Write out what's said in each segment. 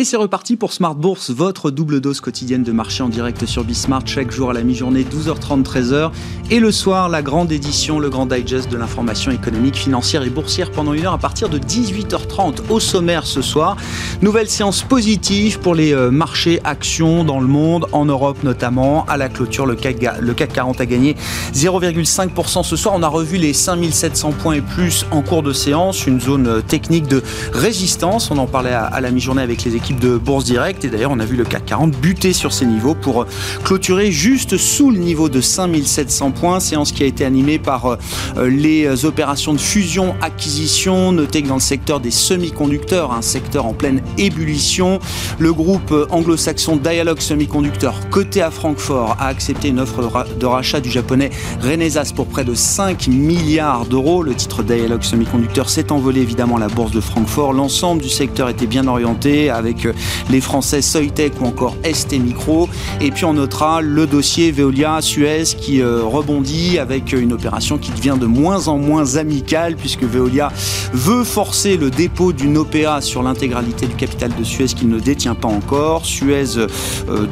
Et c'est reparti pour Smart Bourse, votre double dose quotidienne de marché en direct sur Bismart, chaque jour à la mi-journée, 12h30, 13h. Et le soir, la grande édition, le grand digest de l'information économique, financière et boursière pendant une heure à partir de 18h30. Au sommaire ce soir, nouvelle séance positive pour les euh, marchés actions dans le monde, en Europe notamment. À la clôture, le CAC, le CAC 40 a gagné 0,5% ce soir. On a revu les 5700 points et plus en cours de séance, une zone euh, technique de résistance. On en parlait à, à la mi-journée avec les de Bourse Direct. Et d'ailleurs, on a vu le CAC 40 buter sur ces niveaux pour clôturer juste sous le niveau de 5700 points. Séance qui a été animée par euh, les opérations de fusion-acquisition. Notez que dans le secteur des semi-conducteurs, un secteur en pleine ébullition, le groupe anglo-saxon Dialog Semiconductor, coté à Francfort, a accepté une offre de rachat du japonais Renesas pour près de 5 milliards d'euros. Le titre Dialog Semiconductor s'est envolé évidemment à la bourse de Francfort. L'ensemble du secteur était bien orienté avec les Français Soitec ou encore ST Micro. Et puis on notera le dossier Veolia Suez qui euh, rebondit avec une opération qui devient de moins en moins amicale puisque Veolia veut forcer le dépôt d'une OPA sur l'intégralité du capital de Suez qu'il ne détient pas encore. Suez euh,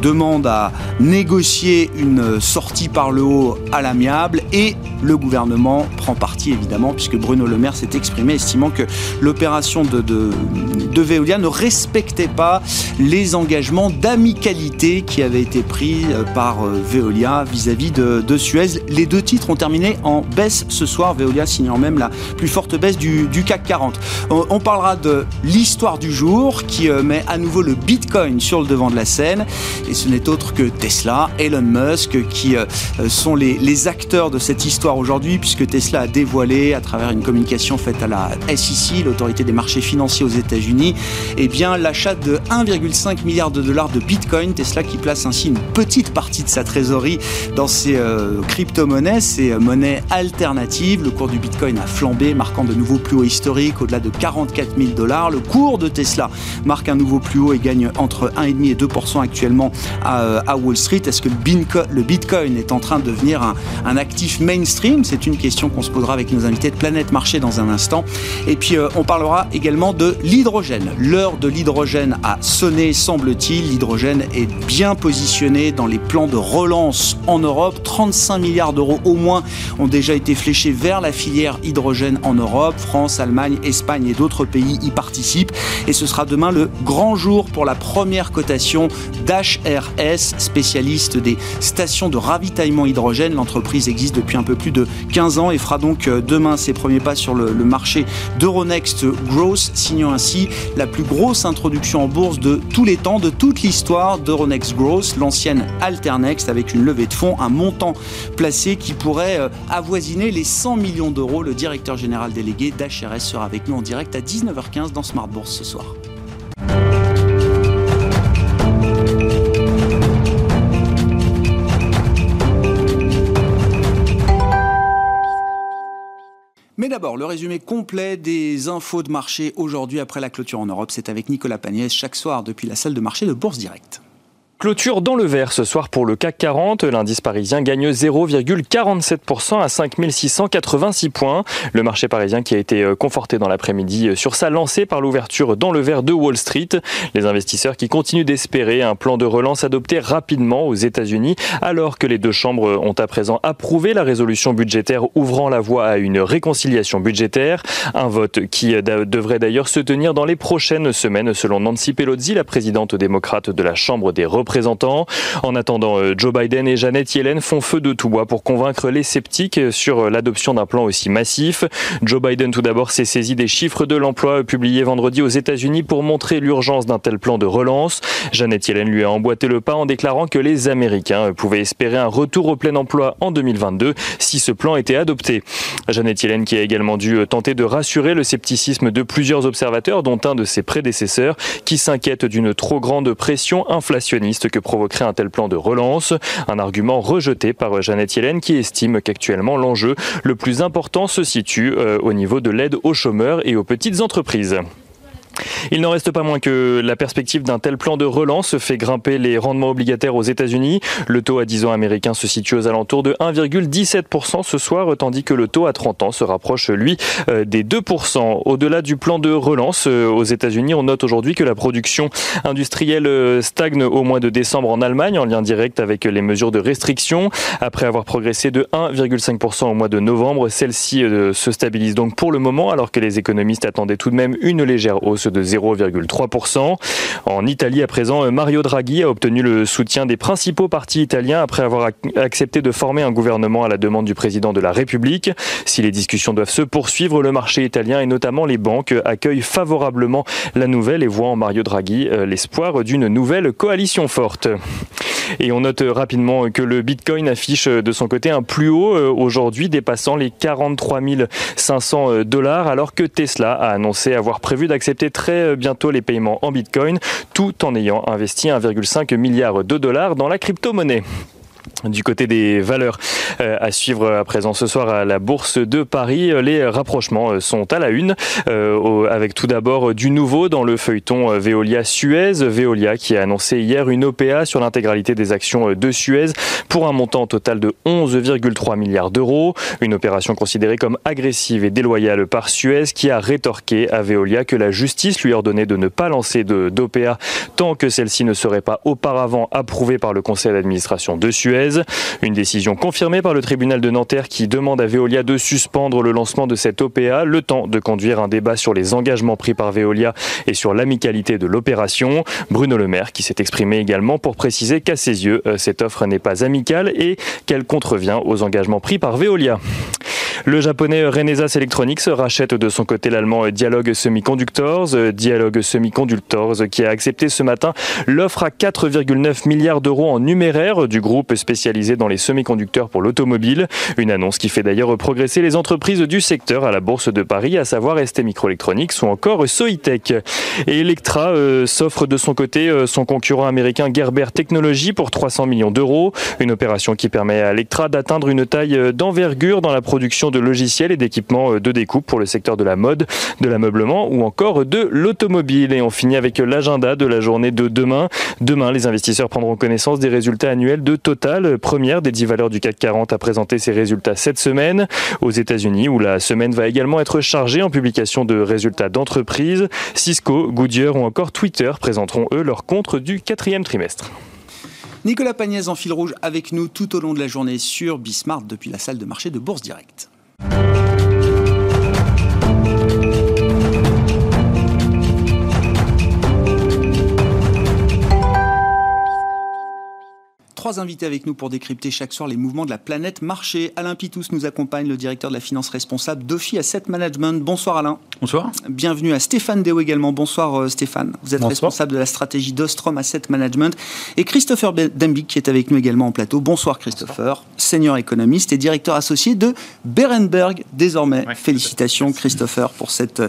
demande à négocier une sortie par le haut à l'amiable et le gouvernement prend parti évidemment puisque Bruno Le Maire s'est exprimé estimant que l'opération de, de, de Veolia ne respectait les engagements d'amicalité qui avaient été pris euh, par euh, Veolia vis-à-vis de, Suez. Les deux titres ont terminé en baisse ce soir, Veolia signant même la plus forte baisse du, CAC 40. On, parlera de l'histoire du jour qui euh, met à nouveau le Bitcoin sur le devant de la scène et ce n'est autre que Tesla, Elon Musk qui sont les, les acteurs de cette histoire aujourd'hui puisque Tesla a dévoilé à travers une communication faite à la SEC, l'autorité des marchés financiers aux États-Unis, eh l'achat de 1,5 milliard de dollars de Bitcoin. Tesla qui place ainsi une petite partie de sa trésorerie dans ces euh, crypto-monnaies, ces euh, monnaies alternatives. Le cours du Bitcoin a flambé, marquant de nouveaux plus hauts historiques au-delà de 44 000 dollars. Le cours de Tesla marque un nouveau plus haut et gagne entre 1,5 et 2% actuellement euh, à, Wall Street. Est-ce que le Bitcoin est en train de devenir un, un actif mainstream? C'est une question qu'on se posera avec nos invités de Planète Marché dans un instant. Et puis on parlera également de l'hydrogène. L'heure de l'hydrogène a sonné, semble-t-il. L'hydrogène est bien positionné dans les plans de relance en Europe. 35 milliards d'euros au moins ont déjà été fléchés vers la filière hydrogène en Europe. France, Allemagne, Espagne et d'autres pays y participent. Et ce sera demain le grand jour pour la première cotation d'HRS, spécialiste des stations de ravitaillement hydrogène. L'entreprise existe depuis un peu plus de 15 ans et fera donc euh, demain ses premiers pas sur le, marché d'Euronext Growth, signant ainsi la plus grosse introduction en bourse de tous les temps, de toute l'histoire d'Euronext Growth, l'ancienne Alternext, avec une levée de fonds, un montant placé qui pourrait euh, avoisiner les 100 millions d'euros. Le directeur général délégué d'HRS sera avec nous en direct à 19h15 dans Smart Bourse ce soir. Mais d'abord, le résumé complet des infos de marché aujourd'hui après la clôture en Europe, c'est avec Nicolas Pagnès chaque soir depuis la salle de marché de Bourse Directe. Clôture dans le vert ce soir pour le CAC 40. L'indice parisien gagne 0,47% à 5686 points. Le marché parisien qui a été euh, conforté dans l'après-midi euh, sur sa lancée par l'ouverture dans le vert de Wall Street. Les investisseurs qui continuent d'espérer un plan de relance adopté rapidement aux États-Unis alors que les deux chambres ont à présent approuvé la résolution budgétaire ouvrant la voie à une réconciliation budgétaire. Un vote qui euh, devrait d'ailleurs se tenir dans les prochaines semaines selon Nancy Pelosi, la présidente démocrate de la Chambre des représentants en attendant, euh, Joe Biden et Janet Yellen font feu de tout bois pour convaincre les sceptiques sur euh, l'adoption d'un plan aussi massif. Joe Biden tout d'abord s'est saisi des chiffres de l'emploi publiés vendredi aux États-Unis pour montrer l'urgence d'un tel plan de relance. Janet Yellen lui a emboîté le pas en déclarant que les Américains pouvaient espérer un retour au plein emploi en 2022 si ce plan était adopté. Janet Yellen qui a également dû tenter de rassurer le scepticisme de plusieurs observateurs dont un de ses prédécesseurs qui s'inquiète d'une trop grande pression inflationniste que provoquerait un tel plan de relance. Un argument rejeté par Jeannette Yellen qui estime qu'actuellement l'enjeu le plus important se situe euh, au niveau de l'aide aux chômeurs et aux petites entreprises. Il n'en reste pas moins que la perspective d'un tel plan de relance fait grimper les rendements obligataires aux États-Unis. Le taux à 10 ans américain se situe aux alentours de 1,17% ce soir, tandis que le taux à 30 ans se rapproche, lui, euh, des 2%. Au-delà du plan de relance euh, aux États-Unis, on note aujourd'hui que la production industrielle euh, stagne au mois de décembre en Allemagne, en lien direct avec les mesures de restriction. Après avoir progressé de 1,5% au mois de novembre, celle-ci se stabilise donc pour le moment, alors que les économistes attendaient tout de même une légère hausse de 0,3%. En Italie, à présent, Mario Draghi a obtenu le soutien des principaux partis italiens après avoir accepté de former un gouvernement à la demande du président de la République. Si les discussions doivent se poursuivre, le marché italien et notamment les banques accueillent favorablement la nouvelle et voient en Mario Draghi euh, l'espoir d'une nouvelle coalition forte. Et on note rapidement que le Bitcoin affiche de son côté un plus haut euh, aujourd'hui, dépassant les 43 500 euh, dollars, alors que Tesla a annoncé avoir prévu d'accepter très bientôt les paiements en Bitcoin, tout en ayant investi 1,5 milliard de dollars dans la crypto-monnaie. Du côté des valeurs euh, à suivre à présent ce soir à la Bourse de Paris, les rapprochements euh, sont à la une, euh, avec tout d'abord du nouveau dans le feuilleton Veolia Suez. Veolia qui a annoncé hier une OPA sur l'intégralité des actions de Suez pour un montant total de 11,3 milliards d'euros. Une opération considérée comme agressive et déloyale par Suez qui a rétorqué à Veolia que la justice lui ordonnait de ne pas lancer d'OPA tant que celle-ci ne serait pas auparavant approuvée par le conseil d'administration de Suez. Une décision confirmée par le tribunal de Nanterre qui demande à Veolia de suspendre le lancement de cette OPA, le temps de conduire un débat sur les engagements pris par Veolia et sur l'amicalité de l'opération. Bruno Le Maire qui s'est exprimé également pour préciser qu'à ses yeux, euh, cette offre n'est pas amicale et qu'elle contrevient aux engagements pris par Veolia. Le japonais Renesas Electronics rachète de son côté l'allemand Dialog Semiconductors. Dialog Semiconductors qui a accepté ce matin l'offre à 4,9 milliards d'euros en numéraire du groupe spécialisé dans les semi-conducteurs pour l'automobile. Une annonce qui fait d'ailleurs progresser les entreprises du secteur à la Bourse de Paris, à savoir ST Microelectronics ou encore Soitec. Et Electra euh, s'offre de son côté euh, son concurrent américain Gerber Technology pour 300 millions d'euros. Une opération qui permet à Electra d'atteindre une taille euh, d'envergure dans la production de logiciels et d'équipements euh, de découpe pour le secteur de la mode, de l'ameublement ou encore de l'automobile. Et on finit avec l'agenda de la journée de demain. Demain, les investisseurs prendront connaissance des résultats annuels de Total, première des 10 valeurs du CAC 40 à présenter ses résultats cette semaine aux États-Unis, où la semaine va également être chargée en publication de résultats d'entreprises. Cisco, Goodyear ou encore Twitter présenteront eux leurs comptes du quatrième trimestre. Nicolas Pagnès en fil rouge avec nous tout au long de la journée sur Bismart depuis la salle de marché de Bourse Direct. Trois invités avec nous pour décrypter chaque soir les mouvements de la planète marché. Alain Pitous nous accompagne, le directeur de la finance responsable d'Ophi Asset Management. Bonsoir Alain. Bonsoir. Bienvenue à Stéphane Deo également. Bonsoir euh, Stéphane. Vous êtes responsable de la stratégie d'Ostrom Asset Management. Et Christopher Dembic qui est avec nous également en plateau. Bonsoir Christopher, senior économiste et directeur associé de Berenberg désormais. Félicitations Christopher pour cette,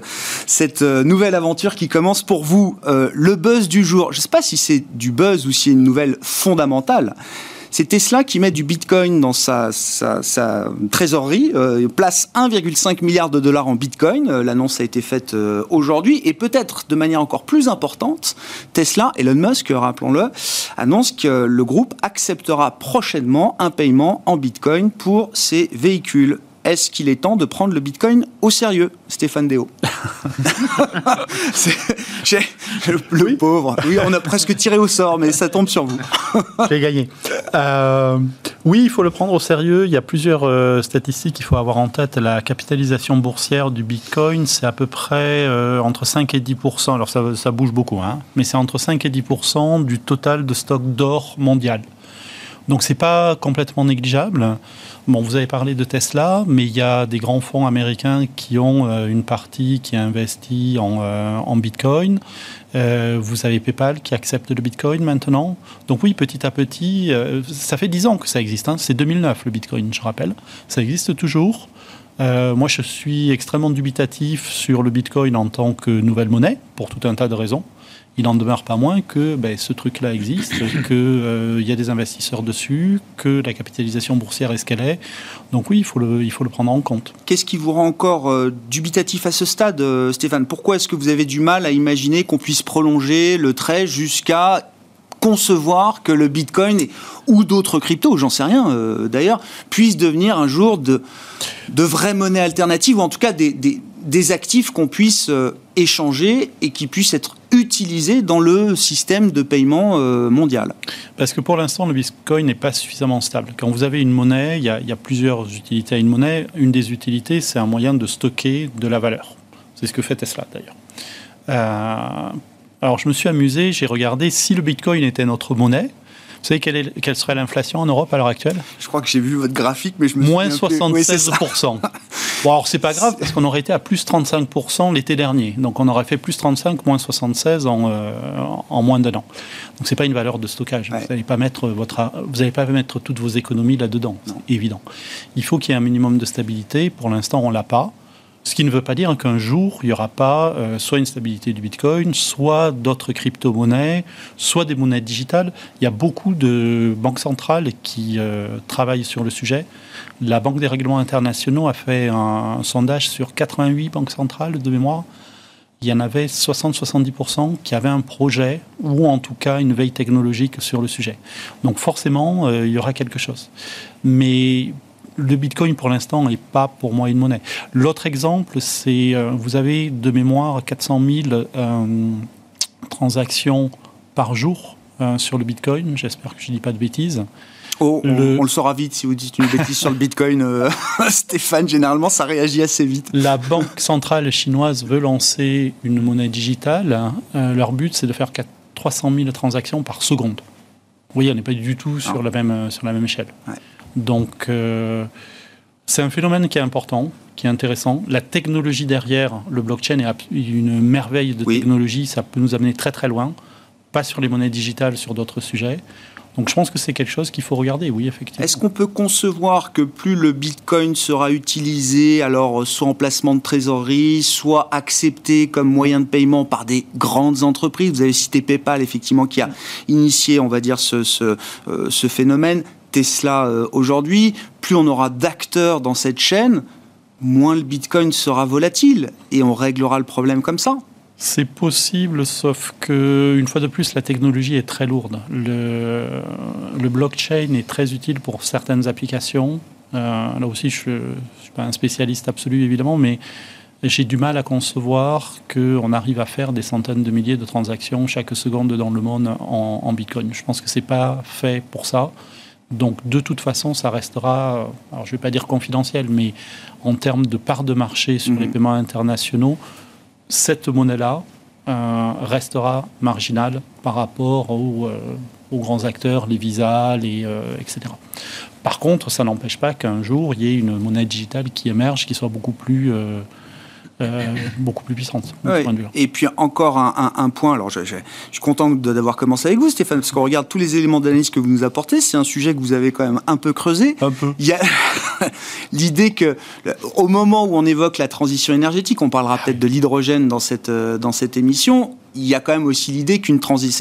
cette euh, nouvelle aventure qui commence pour vous. Euh, le buzz du jour, je ne sais pas si c'est du buzz ou si c'est une nouvelle fondamentale. C'est Tesla qui met du Bitcoin dans sa, trésorerie, euh, place 1,5 milliard de dollars en Bitcoin. Euh, l'annonce a été faite euh, aujourd'hui. Et peut-être de manière encore plus importante, Tesla, Elon Musk, rappelons-le, annonce que le groupe acceptera prochainement un paiement en Bitcoin pour ses véhicules est-ce qu'il est temps de prendre le Bitcoin au sérieux, Stéphane Déo le, pauvre. Oui, on a presque tiré au sort, mais ça tombe sur vous. J'ai gagné. Euh, oui, il faut le prendre au sérieux. Il y a plusieurs euh, statistiques qu'il faut avoir en tête. La capitalisation boursière du Bitcoin, c'est à peu près euh, entre 5 et 10% Alors ça, ça bouge beaucoup, hein, mais c'est entre 5 et 10% du total de stock d'or mondial. Donc c'est pas complètement négligeable. Bon, vous avez parlé de Tesla, mais il y a des grands fonds américains qui ont euh, une partie qui investit en, euh, en Bitcoin. Euh, vous avez PayPal qui accepte le Bitcoin maintenant. Donc oui, petit à petit, ça fait 10 ans que ça existe. Hein. C'est 2009 le Bitcoin, je rappelle. Ça existe toujours. moi, je suis extrêmement dubitatif sur le Bitcoin en tant que nouvelle monnaie, pour tout un tas de raisons. Il n'en demeure pas moins que ben, ce truc-là existe, qu'il euh, y a des investisseurs dessus, que la capitalisation boursière est ce qu'elle est. Donc oui, il faut le, il faut le prendre en compte. Qu'est-ce qui vous rend encore euh, dubitatif à ce stade, euh, Stéphane? Pourquoi est-ce que vous avez du mal à imaginer qu'on puisse prolonger le trait jusqu'à concevoir que le Bitcoin ou d'autres cryptos, j'en sais rien d'ailleurs, puissent devenir un jour de, de vraies monnaies alternatives, ou en tout cas des, des actifs qu'on puisse euh, échanger et qui puissent être utilisés dans le système de paiement euh, mondial Parce que pour l'instant, le Bitcoin n'est pas suffisamment stable. Quand vous avez une monnaie, il y, a, plusieurs utilités à une monnaie. Une des utilités, c'est un moyen de stocker de la valeur. C'est ce que fait Tesla d'ailleurs. Euh, alors je me suis amusé, j'ai regardé si le Bitcoin était notre monnaie, vous savez quelle, quelle serait l'inflation en Europe à l'heure actuelle? Je crois que j'ai vu votre graphique, mais je me Moins 76%. bon, alors c'est pas grave, parce qu'on aurait été à plus 35% l'été dernier. Donc on aurait fait plus 35, moins 76 en, euh, en moins d'un an. Donc c'est pas une valeur de stockage. Vous n'allez pas mettre votre, vous n'allez pas mettre toutes vos économies là-dedans, c'est évident. Il faut qu'il y ait un minimum de stabilité. Pour l'instant, on l'a pas. Ce qui ne veut pas dire qu'un jour, il n'y aura pas euh, soit une stabilité du Bitcoin, soit d'autres crypto-monnaies, soit des monnaies digitales. Il y a beaucoup de banques centrales qui euh, travaillent sur le sujet. La Banque des règlements internationaux a fait un, sondage sur 88 banques centrales de mémoire. Il y en avait 60-70% qui avaient un projet ou en tout cas une veille technologique sur le sujet. Donc forcément, euh, il y aura quelque chose. Mais le Bitcoin, pour l'instant, n'est pas pour moi une monnaie. L'autre exemple, c'est, euh, vous avez de mémoire 400 000 euh, transactions par jour euh, sur le Bitcoin. J'espère que je ne dis pas de bêtises. Oh, on, le saura vite si vous dites une bêtise sur le Bitcoin. Stéphane, généralement, ça réagit assez vite. La Banque centrale chinoise veut lancer une monnaie digitale. leur but, c'est de faire 300 000 transactions par seconde. Vous voyez, on n'est pas du tout sur, la même, sur la même échelle. Donc, euh, c'est un phénomène qui est important, qui est intéressant. La technologie derrière, le blockchain est une merveille de technologie, ça peut nous amener très très loin, pas sur les monnaies digitales, sur d'autres sujets. Donc je pense que c'est quelque chose qu'il faut regarder, oui, effectivement. Est-ce qu'on peut concevoir que plus le Bitcoin sera utilisé, alors soit en placement de trésorerie, soit accepté comme moyen de paiement par des grandes entreprises? Vous avez cité PayPal, effectivement, qui a initié, on va dire, ce, ce, euh, ce phénomène. Tesla euh, aujourd'hui, plus on aura d'acteurs dans cette chaîne, moins le Bitcoin sera volatile et on réglera le problème comme ça. C'est possible, sauf que une fois de plus, la technologie est très lourde. Le, blockchain est très utile pour certaines applications. Euh, là aussi, je ne suis pas un spécialiste absolu, évidemment, mais j'ai du mal à concevoir qu'on arrive à faire des centaines de milliers de transactions chaque seconde dans le monde en, en Bitcoin. Je pense que ce n'est pas fait pour ça. Donc de toute façon, ça restera, alors je ne vais pas dire confidentiel, mais en termes de part de marché sur les mhm. paiements internationaux, cette monnaie-là euh, restera marginale par rapport euh, aux, grands acteurs, les visas, les, euh, etc. Par contre, ça n'empêche pas qu'un jour, il y ait une monnaie digitale qui émerge, qui soit beaucoup plus euh, beaucoup plus puissante. Et puis encore un, point, alors je, suis content d'avoir commencé avec vous Stéphane, parce qu'on regarde tous les éléments d'analyse que vous nous apportez, c'est un sujet que vous avez quand même un peu creusé. Un peu. Il y a l'idée que au moment où on évoque la transition énergétique, on parlera peut-être de l'hydrogène dans cette, euh, dans cette émission, il y a quand même aussi l'idée qu'une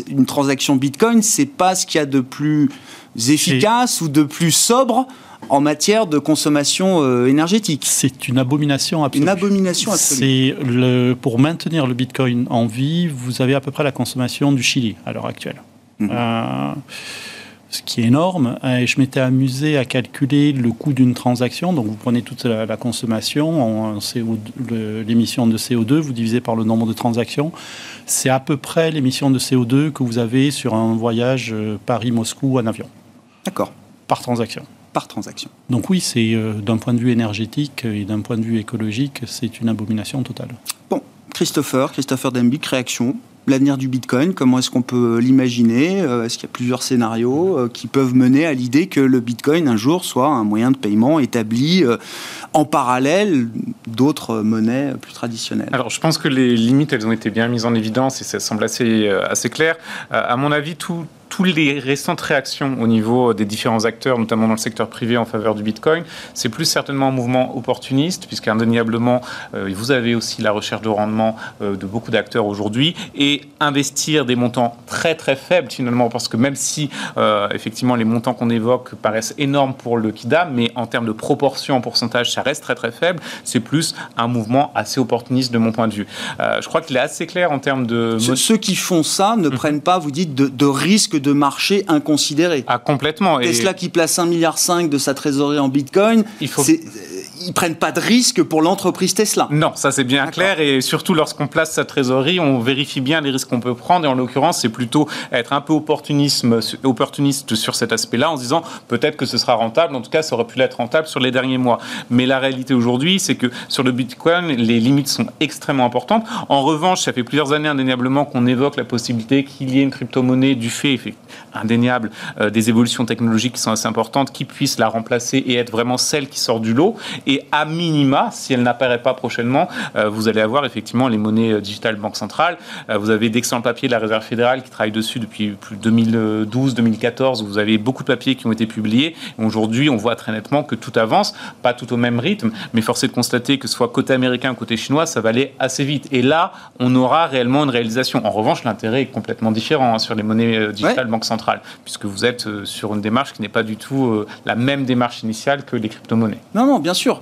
une transaction Bitcoin, c'est pas ce qu'il y a de plus efficace ou de plus sobre en matière de consommation euh, énergétique. C'est une abomination absolue. Une abomination absolue. Le, pour maintenir le Bitcoin en vie, vous avez à peu près la consommation du Chili à l'heure actuelle. Mhm. Euh, ce qui est énorme. Et je m'étais amusé à calculer le coût d'une transaction. Donc, vous prenez toute la, consommation, en l'émission de CO2, vous divisez par le nombre de transactions. C'est à peu près l'émission de CO2 que vous avez sur un voyage euh, Paris-Moscou en avion. D'accord. Par transaction par transaction. Donc oui, c'est euh, d'un point de vue énergétique et d'un point de vue écologique, c'est une abomination totale. Bon, Christopher, Christopher Dembic, réaction L'avenir du Bitcoin, comment est-ce qu'on peut l'imaginer euh, Est-ce qu'il y a plusieurs scénarios euh, qui peuvent mener à l'idée que le Bitcoin un jour soit un moyen de paiement établi en parallèle d'autres monnaies plus traditionnelles? Alors je pense que les limites, elles ont été bien mises en évidence et ça semble assez, assez clair. À mon avis, tout, toutes les récentes réactions au niveau des différents acteurs, notamment dans le secteur privé en faveur du Bitcoin, c'est plus certainement un mouvement opportuniste, puisqu'indéniablement, euh, vous avez aussi la recherche de rendement euh, de beaucoup d'acteurs aujourd'hui, et investir des montants très très faibles finalement, parce que même si euh, effectivement les montants qu'on évoque paraissent énormes pour le KIDA, mais en termes de proportion en pourcentage, ça reste très très faible, c'est plus un mouvement assez opportuniste de mon point de vue. je crois qu'il est assez clair en termes de... Ceux, qui font ça ne mhm. prennent pas, vous dites, de, de risque de marché inconsidéré. Ah, complètement. Tesla qui place 1,5 milliard de sa trésorerie en Bitcoin, il faut ils prennent pas de risque pour l'entreprise Tesla. Non, ça c'est bien clair et surtout lorsqu'on place sa trésorerie, on vérifie bien les risques qu'on peut prendre et en l'occurrence, c'est plutôt être un peu opportunisme, opportuniste sur cet aspect-là en se disant peut-être que ce sera rentable, en tout cas ça aurait pu l'être rentable sur les derniers mois. Mais la réalité aujourd'hui, c'est que sur le Bitcoin, les limites sont extrêmement importantes. En revanche, ça fait plusieurs années indéniablement qu'on évoque la possibilité qu'il y ait une crypto-monnaie du fait indéniable euh, des évolutions technologiques qui sont assez importantes qui puisse la remplacer et être vraiment celle qui sort du lot. Et à minima, si elle n'apparaît pas prochainement, euh, vous allez avoir effectivement les monnaies euh, digitales banque centrale. Euh, vous avez d'excellents papiers de la Réserve fédérale qui travaillent dessus depuis plus de 2012-2014. Vous avez beaucoup de papiers qui ont été publiés. Aujourd'hui, on voit très nettement que tout avance, pas tout au même rythme, mais force est de constater que ce soit côté américain ou côté chinois, ça va aller assez vite. Et là, on aura réellement une réalisation. En revanche, l'intérêt est complètement différent hein, sur les monnaies digitales banque centrale, puisque vous êtes sur une démarche qui n'est pas du tout la même démarche initiale que les crypto-monnaies. Non, non, bien sûr.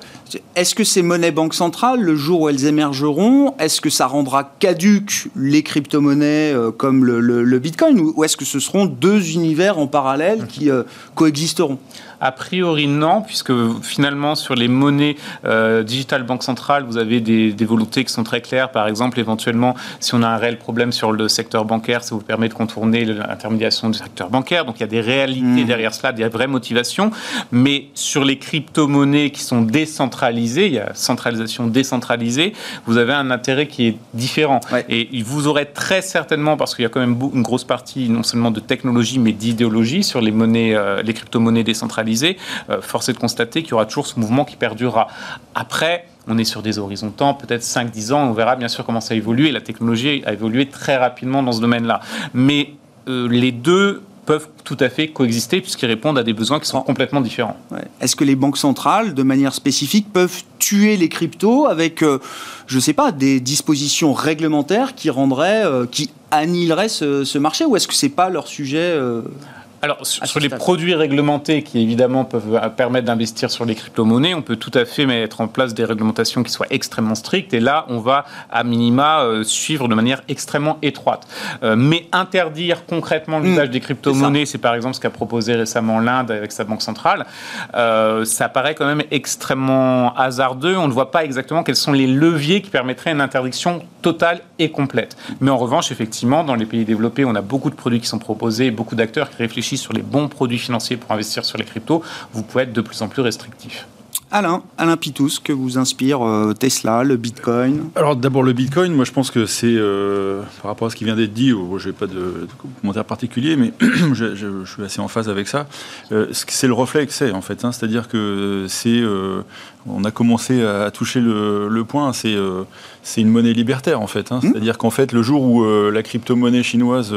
Est-ce que ces monnaies banques centrales, le jour où elles émergeront, est-ce que ça rendra caduques les crypto-monnaies euh, comme le, Bitcoin? Ou, est-ce que ce seront deux univers en parallèle qui euh, coexisteront? A priori, non, puisque finalement, sur les monnaies euh, digitales banque centrale, vous avez des, volontés qui sont très claires. Par exemple, éventuellement, si on a un réel problème sur le secteur bancaire, ça vous permet de contourner l'intermédiation du secteur bancaire. Donc, il y a des réalités mmh. derrière cela, des vraies motivations. Mais sur les crypto-monnaies qui sont décentralisées, il y a centralisation décentralisée, vous avez un intérêt qui est différent. Et vous aurez très certainement, parce qu'il y a quand même une grosse partie non seulement de technologie, mais d'idéologie sur les monnaies, euh, les crypto-monnaies décentralisées, euh, force est de constater qu'il y aura toujours ce mouvement qui perdurera. Après, on est sur des horizons temps, peut-être 5-10 ans, on verra bien sûr comment ça évolue, et la technologie a évolué très rapidement dans ce domaine-là. Mais euh, les deux peuvent tout à fait coexister puisqu'ils répondent à des besoins qui sont complètement différents. Est-ce que les banques centrales, de manière spécifique, peuvent tuer les cryptos avec, euh, je ne sais pas, des dispositions réglementaires qui rendraient, qui annihileraient ce, marché ou est-ce que ce n'est pas leur sujet alors, sur les produits réglementés qui évidemment peuvent permettre d'investir sur les crypto-monnaies, on peut tout à fait mettre en place des réglementations qui soient extrêmement strictes. Et là, on va à minima euh, suivre de manière extrêmement étroite. Euh, mais interdire concrètement l'usage mmh, des crypto-monnaies, c'est par exemple ce qu'a proposé récemment l'Inde avec sa banque centrale, euh, ça paraît quand même extrêmement hasardeux. On ne voit pas exactement quels sont les leviers qui permettraient une interdiction totale et complète. Mais en revanche, effectivement, dans les pays développés, on a beaucoup de produits qui sont proposés, beaucoup d'acteurs qui réfléchissent sur les bons produits financiers pour investir sur les cryptos, vous pouvez être de plus en plus restrictif. Alain, Alain Pitous, que vous inspire euh, Tesla, le Bitcoin Alors d'abord le Bitcoin, moi je pense que c'est, euh, par rapport à ce qui vient d'être dit, oh, je n'ai pas de, commentaire particulier, mais je, suis assez en phase avec ça. Euh, c'est le reflet que c'est en fait, hein. c'est-à-dire que c'est, on a commencé à toucher le, point, c'est, c'est une monnaie libertaire en fait. Hein. Mmh. C'est-à-dire qu'en fait le jour où la crypto-monnaie chinoise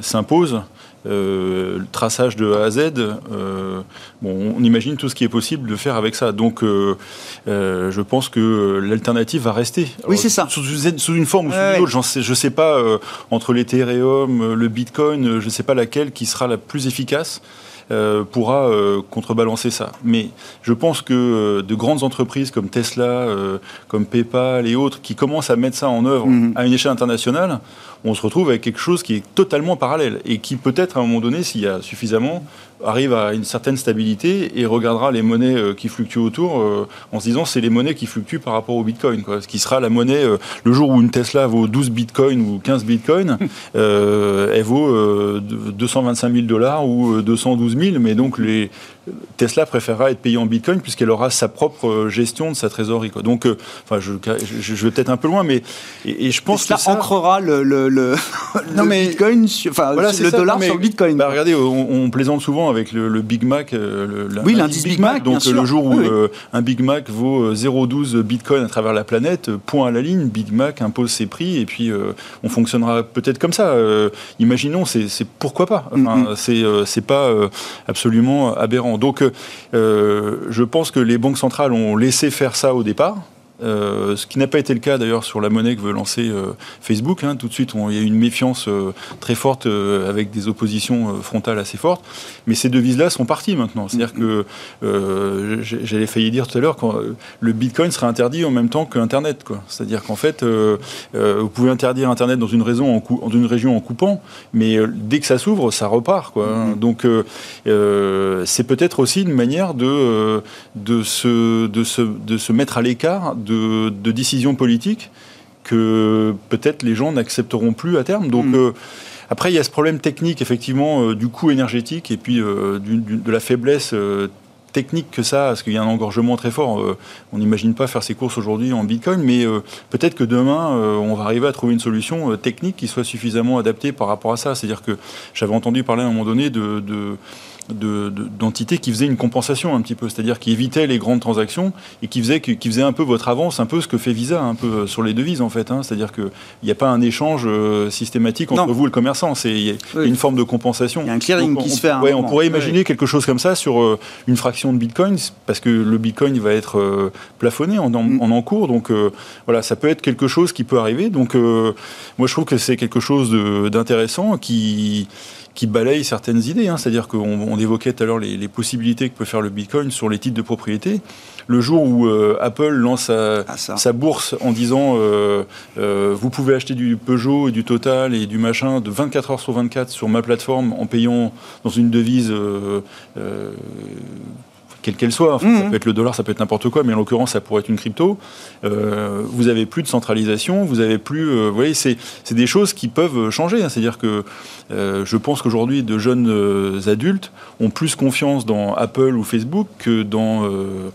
s'impose, euh, le traçage de A à Z, euh, bon, on imagine tout ce qui est possible de faire avec ça. Donc, euh, je pense que l'alternative va rester. Oui, c'est ça. Sous, une forme ou sous une autre. Sais, je ne sais pas, entre l'Ethereum, le Bitcoin, je ne sais pas laquelle qui sera la plus efficace. Pourra contrebalancer ça. Mais je pense que de grandes entreprises comme Tesla, comme PayPal et autres, qui commencent à mettre ça en œuvre mhm. à une échelle internationale, on se retrouve avec quelque chose qui est totalement parallèle et qui peut-être à un moment donné, s'il y a suffisamment, arrive à une certaine stabilité et regardera les monnaies euh, qui fluctuent autour euh, en se disant c'est les monnaies qui fluctuent par rapport au Bitcoin. Quoi. Ce qui sera la monnaie, euh, le jour où une Tesla vaut 12 Bitcoins ou 15 Bitcoins, elle vaut 225 000 dollars ou 212 000, mais donc les, Tesla préférera être payée en Bitcoin puisqu'elle aura sa propre gestion de sa trésorerie. Quoi. Donc, enfin, je, je, vais peut-être un peu loin, mais et, je pense Tesla que ça ancrera le, le, le, non, mais, Bitcoin, enfin, le dollar sur le Bitcoin. Bah, regardez, on, plaisante souvent avec le, Big Mac, le, oui, l'indice Big, Mac. donc le jour où un Big Mac vaut 0,12 Bitcoin à travers la planète, point à la ligne, Big Mac impose ses prix et puis on fonctionnera peut-être comme ça. imaginons, c'est pourquoi pas. Enfin, mm-hmm. c'est pas absolument aberrant. Donc, euh, je pense que les banques centrales ont laissé faire ça au départ. Euh, ce qui n'a pas été le cas d'ailleurs sur la monnaie que veut lancer euh, Facebook. Hein. Tout de suite, il y a eu une méfiance très forte avec des oppositions frontales assez fortes. Mais ces devises-là sont parties maintenant. C'est-à-dire que j'allais failli dire tout à l'heure que le Bitcoin sera interdit en même temps que Internet. C'est-à-dire qu'en fait, vous pouvez interdire Internet dans une, raison en, dans une région en coupant, mais dès que ça s'ouvre, ça repart. Quoi, hein. Donc c'est peut-être aussi une manière de, de, se, de, se, de se mettre à l'écart de, décisions politiques que peut-être les gens n'accepteront plus à terme. Donc, mm. euh, après, il y a ce problème technique, effectivement, euh, du coût énergétique et puis euh, de la faiblesse technique que ça, parce qu'il y a un engorgement très fort. on n'imagine pas faire ses courses aujourd'hui en Bitcoin, mais peut-être que demain, on va arriver à trouver une solution technique qui soit suffisamment adaptée par rapport à ça. C'est-à-dire que j'avais entendu parler à un moment donné de d'entités qui faisaient une compensation un petit peu, c'est-à-dire qui évitaient les grandes transactions et qui faisaient, qui faisaient un peu votre avance, un peu ce que fait Visa un peu euh, sur les devises en fait. Hein. c'est-à-dire qu'il n'y a pas un échange euh, systématique entre vous et le commerçant, c'est une forme de compensation. Il y a un clearing qui se fait. on pourrait imaginer quelque chose comme ça sur euh, une fraction de Bitcoin, parce que le Bitcoin va être plafonné en, en, mm. encours, donc voilà, ça peut être quelque chose qui peut arriver. Donc moi je trouve que c'est quelque chose d'intéressant qui qui balaye certaines idées. Hein. C'est-à-dire qu'on évoquait tout à l'heure les, possibilités que peut faire le Bitcoin sur les titres de propriété. Le jour où euh, Apple lance sa, ah, sa, bourse en disant euh, euh, vous pouvez acheter du Peugeot et du Total et du machin de 24 heures sur 24 sur ma plateforme en payant dans une devise quelle qu'elle soit. Ça mmh. peut être le dollar, ça peut être n'importe quoi, mais en l'occurrence, ça pourrait être une crypto. Euh, vous avez plus de centralisation, vous avez plus. Euh, vous voyez, c'est des choses qui peuvent changer. Hein. C'est-à-dire que euh, je pense qu'aujourd'hui, de jeunes adultes ont plus confiance dans Apple ou Facebook que dans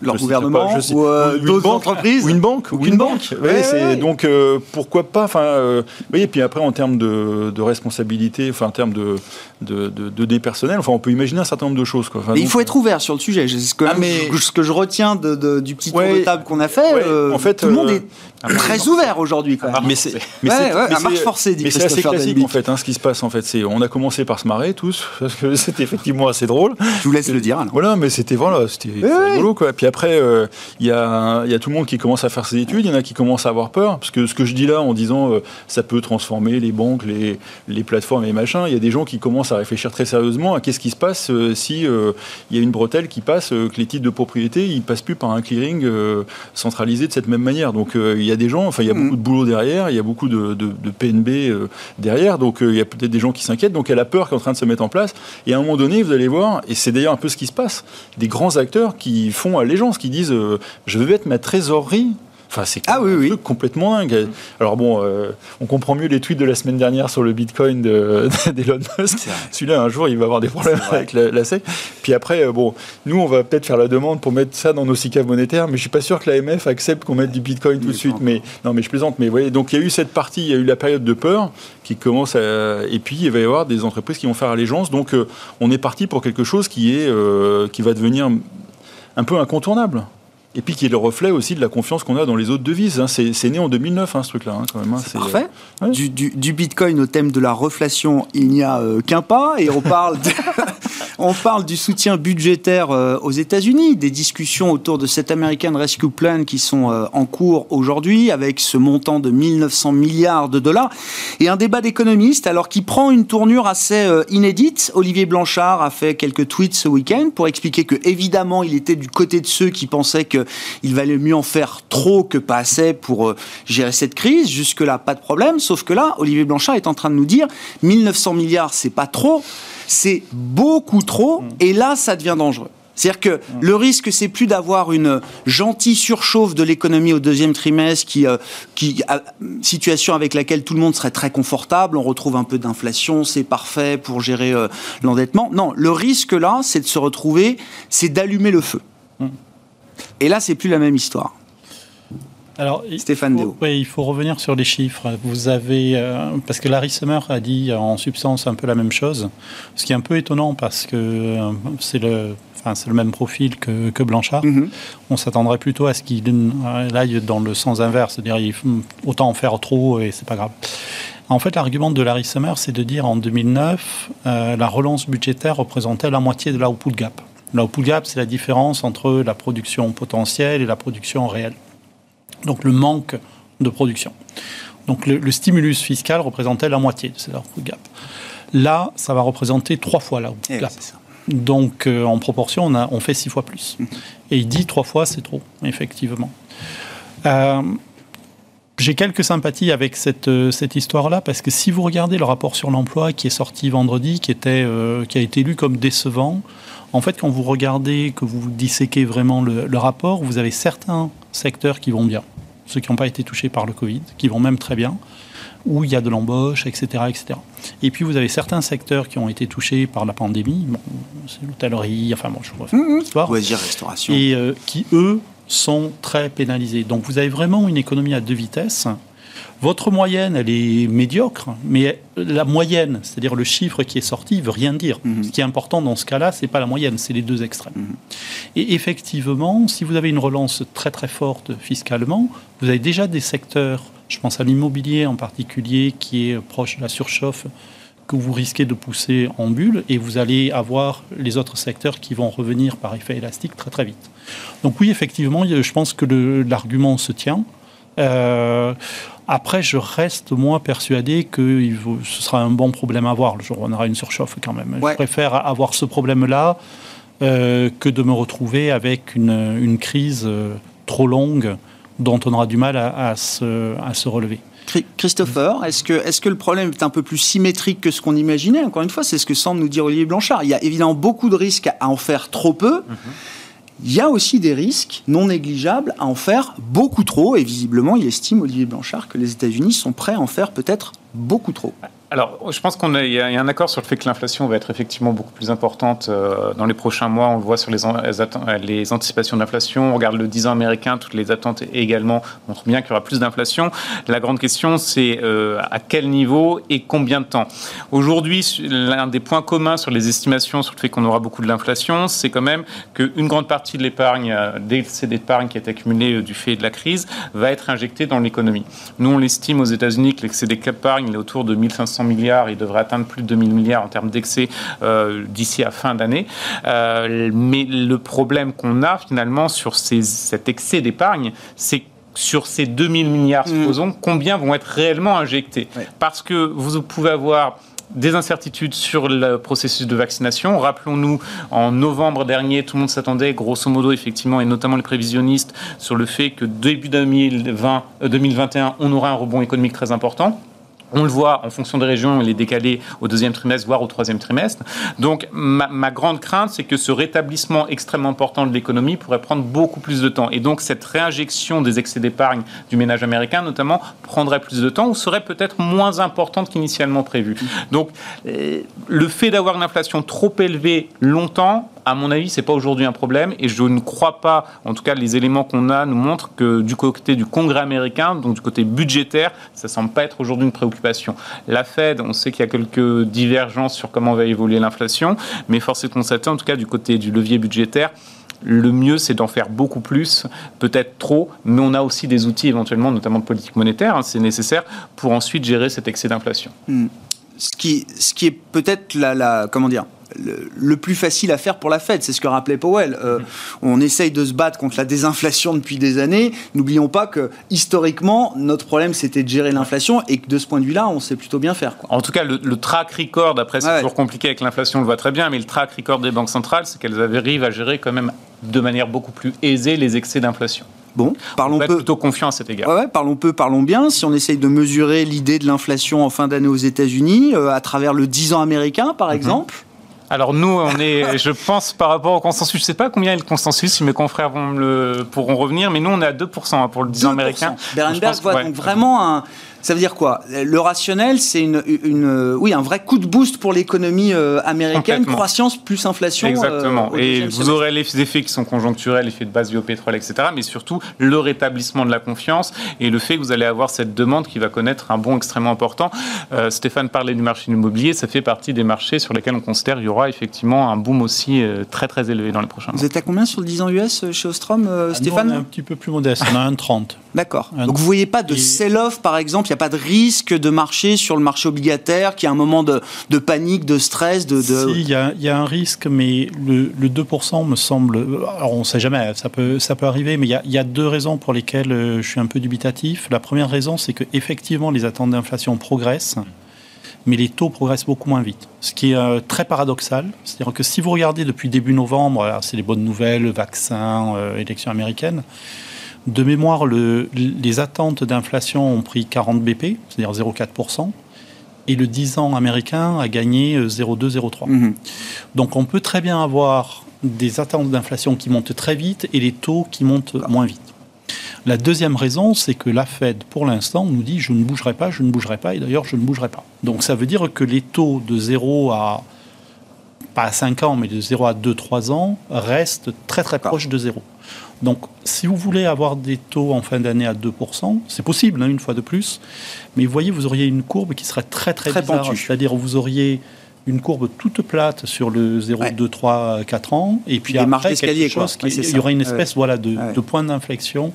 leur gouvernement ou d'autres entreprises ou une banque ou une, banque. Donc pourquoi pas Enfin, vous voyez, puis après en termes de, responsabilité, enfin en termes de de, de, personnel, enfin on peut imaginer un certain nombre de choses. Quoi. il faut être ouvert sur le sujet ah, mais... ce que je retiens de, du petit tour de table qu'on a fait, euh, en fait, tout le monde est très ouvert aujourd'hui. Mais c'est un marche forcée. Mais c'est assez classique en fait. Hein, ce qui se passe en fait, c'est on a commencé par se marrer tous parce que c'était effectivement assez drôle. Je vous laisse le dire. Voilà, mais c'était voilà, c'était rigolo quoi. Puis après, euh, il y a y a tout le monde qui commence à faire ses études. Il y en a qui commencent à avoir peur parce que ce que je dis là en disant euh, ça peut transformer les banques, les les plateformes et machin. Il y a des gens qui commencent à réfléchir très sérieusement à qu'est-ce qui se passe si il y a une bretelle qui passe que les titres de propriété, ils passent plus par un clearing euh, centralisé de cette même manière. Donc euh, il y a des gens, enfin il y a mm. beaucoup de boulot derrière, il y a beaucoup de, PNB euh, derrière, donc il y a peut-être des gens qui s'inquiètent. Donc il y a la peur qui est en train de se mettre en place. Et à un moment donné, vous allez voir, et c'est d'ailleurs un peu ce qui se passe, des grands acteurs qui font allégeance, qui disent je veux mettre ma trésorerie Enfin, c'est ah, oui, un truc complètement dingue. Alors bon, euh, on comprend mieux les tweets de la semaine dernière sur le Bitcoin d'Elon Musk. Celui-là, un jour, il va avoir des problèmes avec la, SEC. Puis après, euh, bon, nous, on va peut-être faire la demande pour mettre ça dans nos SICAV monétaires, mais je suis pas sûr que l'AMF accepte qu'on mette du Bitcoin tout de suite. Mais non, mais je plaisante. Mais vous voyez, donc il y a eu cette partie, il y a eu la période de peur qui commence à, et puis il va y avoir des entreprises qui vont faire allégeance. Donc euh, on est parti pour quelque chose qui est qui va devenir un peu incontournable et puis qui est le reflet aussi de la confiance qu'on a dans les autres devises. Hein. C'est né en 2009, hein, ce truc-là, hein, quand même. parfait. Du, Bitcoin au thème de la reflation, il n'y a euh, qu'un pas, et on parle, on parle du soutien budgétaire euh, aux États-Unis, des discussions autour de cet American Rescue Plan qui sont en cours aujourd'hui, avec ce montant de 1900 milliards de dollars, et un débat d'économistes, alors qui prend une tournure assez inédite. Olivier Blanchard a fait quelques tweets ce week-end pour expliquer que, évidemment, il était du côté de ceux qui pensaient que il valait mieux en faire trop que pas assez pour euh, gérer cette crise. Jusque-là, pas de problème. Sauf que là, Olivier Blanchard est en train de nous dire 1900 milliards, c'est pas trop, c'est beaucoup trop. Mm. Et là, ça devient dangereux. C'est-à-dire que le risque, c'est plus d'avoir une gentille surchauffe de l'économie au deuxième trimestre, qui, euh, qui situation avec laquelle tout le monde serait très confortable. On retrouve un peu d'inflation, c'est parfait pour gérer euh, l'endettement. Non, le risque là, c'est de se retrouver, c'est d'allumer le feu. Mm. Et là, c'est plus la même histoire. Alors, Stéphane Oui, il faut revenir sur les chiffres. Vous avez euh, parce que Larry Summer a dit en substance un peu la même chose, ce qui est un peu étonnant parce que c'est le Enfin, c'est le même profil que, que Blanchard. Mhm. On s'attendrait plutôt à ce qu'il aille dans le sens inverse, c'est-à-dire autant en faire trop et c'est pas grave. En fait, l'argument de Larry Summer, c'est de dire en 2009, euh, la relance budgétaire représentait la moitié de l'output gap. L'output gap, c'est la différence entre la production potentielle et la production réelle. Donc le manque de production. Donc le, stimulus fiscal représentait la moitié de cet output gap. Là, ça va représenter trois fois l'output eh gap. Donc, euh, en proportion, on, a, on fait six fois plus. Et il dit trois fois, c'est trop, effectivement. Euh, j'ai quelques sympathies avec cette, euh, cette histoire-là, parce que si vous regardez le rapport sur l'emploi qui est sorti vendredi, qui, était, qui a été lu comme décevant, en fait, quand vous regardez, que vous disséquez vraiment le, le rapport, vous avez certains secteurs qui vont bien, ceux qui n'ont pas été touchés par le Covid, qui vont même très bien où il y a de l'embauche, etc., etc. Et puis vous avez certains secteurs qui ont été touchés par la pandémie, c'est l'hôtellerie, enfin bon, je vois mmh, mmh. restauration. Et euh, qui, eux, sont très pénalisés. Donc vous avez vraiment une économie à deux vitesses. Votre moyenne, elle est médiocre, mais la moyenne, c'est-à-dire le chiffre qui est sorti, ne veut rien dire. Mmh. Ce qui est important dans ce cas-là, c'est pas la moyenne, c'est les deux extrêmes. Et effectivement, si vous avez une relance très très forte fiscalement, vous avez déjà des secteurs je pense à l'immobilier en particulier qui est proche de la surchauffe que vous risquez de pousser en bulle et vous allez avoir les autres secteurs qui vont revenir par effet élastique très très vite. Donc oui, effectivement, je pense que l'argument se tient. Euh, après, je reste moi persuadé que ce sera un bon problème à avoir le jour où on aura une surchauffe quand même. Je préfère avoir ce problème-là euh, que de me retrouver avec une, une crise euh, trop longue dont on aura du mal à, se, à se, relever. Christopher, est-ce que, est que le problème est un peu plus symétrique que ce qu'on imaginait? Encore une fois, c'est ce que semble nous dire Olivier Blanchard. Il y a évidemment beaucoup de risques à en faire trop peu. Mhm. Il y a aussi des risques non négligeables à en faire beaucoup trop, et visiblement, il estime, Olivier Blanchard, que les États-Unis sont prêts à en faire peut-être beaucoup trop. Alors, je pense qu'il y, a un accord sur le fait que l'inflation va être effectivement beaucoup plus importante euh, dans les prochains mois. On le voit sur les, les anticipations d'inflation. On regarde le 10 ans américain, toutes les attentes également montrent bien qu'il y aura plus d'inflation. La grande question, c'est euh, à quel niveau et combien de temps? Aujourd'hui, l'un des points communs sur les estimations sur le fait qu'on aura beaucoup de l'inflation, c'est quand même qu'une grande partie de l'épargne, euh, d'excès d'épargne qui est accumulée du fait de la crise, va être injectée dans l'économie. Nous, on l'estime aux États-Unis que l'excès d'épargne est autour de 1500 milliards, il devrait atteindre plus de 2000 milliards en termes d'excès euh, d'ici à fin d'année. Euh, mais le problème qu'on a finalement sur cet excès d'épargne, c'est sur ces 2000 milliards, mm. supposons, combien vont être réellement injectés? Parce que vous pouvez avoir des incertitudes sur le processus de vaccination. Rappelons-nous, en novembre dernier, tout le monde s'attendait, grosso modo, effectivement, et notamment les prévisionnistes, sur le fait que début 2020, 2021, euh, on aura un rebond économique très important. On le voit en fonction des régions, il est décalé au deuxième trimestre, voire au troisième trimestre. Donc, ma, grande crainte, c'est que ce rétablissement extrêmement important de l'économie pourrait prendre beaucoup plus de temps. Et donc, cette réinjection des excès d'épargne du ménage américain, notamment, prendrait plus de temps ou serait peut-être moins importante qu'initialement prévu. Donc, euh, le fait d'avoir une inflation trop élevée longtemps, à mon avis, c'est pas aujourd'hui un problème et je ne crois pas, en tout cas, les éléments qu'on a nous montrent que du côté du Congrès américain, donc du côté budgétaire, ça semble pas être aujourd'hui une préoccupation. La Fed, on sait qu'il y a quelques divergences sur comment va évoluer l'inflation, mais force est de constater, en tout cas, du côté du levier budgétaire, le mieux, c'est d'en faire beaucoup plus, peut-être trop, mais on a aussi des outils éventuellement, notamment de politique monétaire, hein, c'est nécessaire pour ensuite gérer cet excès d'inflation. Hmm. Ce, qui, ce qui est peut-être la, comment dire, le, plus facile à faire pour la Fed. C'est ce que rappelait Powell. Euh, on essaye de se battre contre la désinflation depuis des années. N'oublions pas que historiquement, notre problème c'était de gérer l'inflation et que de ce point de vue-là, on sait plutôt bien faire. En tout cas, le, track record, après c'est toujours compliqué avec l'inflation, on le voit très bien, mais le track record des banques centrales, c'est qu'elles arrivent à gérer quand même de manière beaucoup plus aisée les excès d'inflation. Bon, parlons on peu. plutôt confiant à cet égard. Ouais, parlons peu, parlons bien. Si on essaye de mesurer l'idée de l'inflation en fin d'année aux États-Unis, euh, à travers le 10 ans américain, par mhm. exemple, Alors nous, on est, je pense, par rapport au consensus, je ne sais pas combien est le consensus, si mes confrères vont le, pourront revenir, mais nous, on est à 2% hein, pour le 10 ans américain. Berenberg voit donc vraiment un ça veut dire quoi? Le rationnel, c'est une, une, oui, un vrai coup de boost pour l'économie euh, américaine, croissance plus inflation. Euh, Exactement. et vous aurez les effets qui sont conjoncturels, l'effet de base biopétrole, etc. Mais surtout le rétablissement de la confiance et le fait que vous allez avoir cette demande qui va connaître un bond extrêmement important. Euh, Stéphane parlait du marché immobilier, ça fait partie des marchés sur lesquels on considère qu'il y aura effectivement un boom aussi très très élevé dans les prochains mois. Vous êtes à combien sur le 10 ans US chez Ostrom, ah, Stéphane on est Un petit peu plus modeste, on a un 30. D'accord. Donc vous voyez pas de sell-off par exemple il n'y a pas de risque de marché sur le marché obligataire, qui a un moment de, panique, de stress de, Si, il y, a, un risque, mais le, 2% me semble... Alors on ne sait jamais, ça peut, ça peut arriver, mais il y, a, deux raisons pour lesquelles euh, je suis un peu dubitatif. La première raison, c'est qu'effectivement, les attentes d'inflation progressent, mais les taux progressent beaucoup moins vite. Ce qui est euh, très paradoxal. C'est-à-dire que si vous regardez depuis début novembre, c'est les bonnes nouvelles, le vaccin, euh, élection américaine, de mémoire, les attentes d'inflation ont pris 40 BP, c'est-à-dire 0,4%, et le 10 ans américain a gagné 0,2-0,3. Euh, mhm. Donc on peut très bien avoir des attentes d'inflation qui montent très vite et les taux qui montent moins vite. La deuxième raison, c'est que la Fed, pour l'instant, nous dit je ne bougerai pas, je ne bougerai pas, et d'ailleurs je ne bougerai pas. Donc ça veut dire que les taux de 0 à, pas à 5 ans, mais de 0 à 2-3 ans restent très très proches de 0. Donc, si vous voulez avoir des taux en fin d'année à 2%, c'est possible, hein, une fois de plus, mais vous voyez, vous auriez une courbe qui serait très très, très bizarre. C'est-à-dire, vous auriez une courbe toute plate sur le 0, 2, 3, 4 ans, et puis après, quelque chose qui, il y aura une espèce voilà, de, point d'inflexion.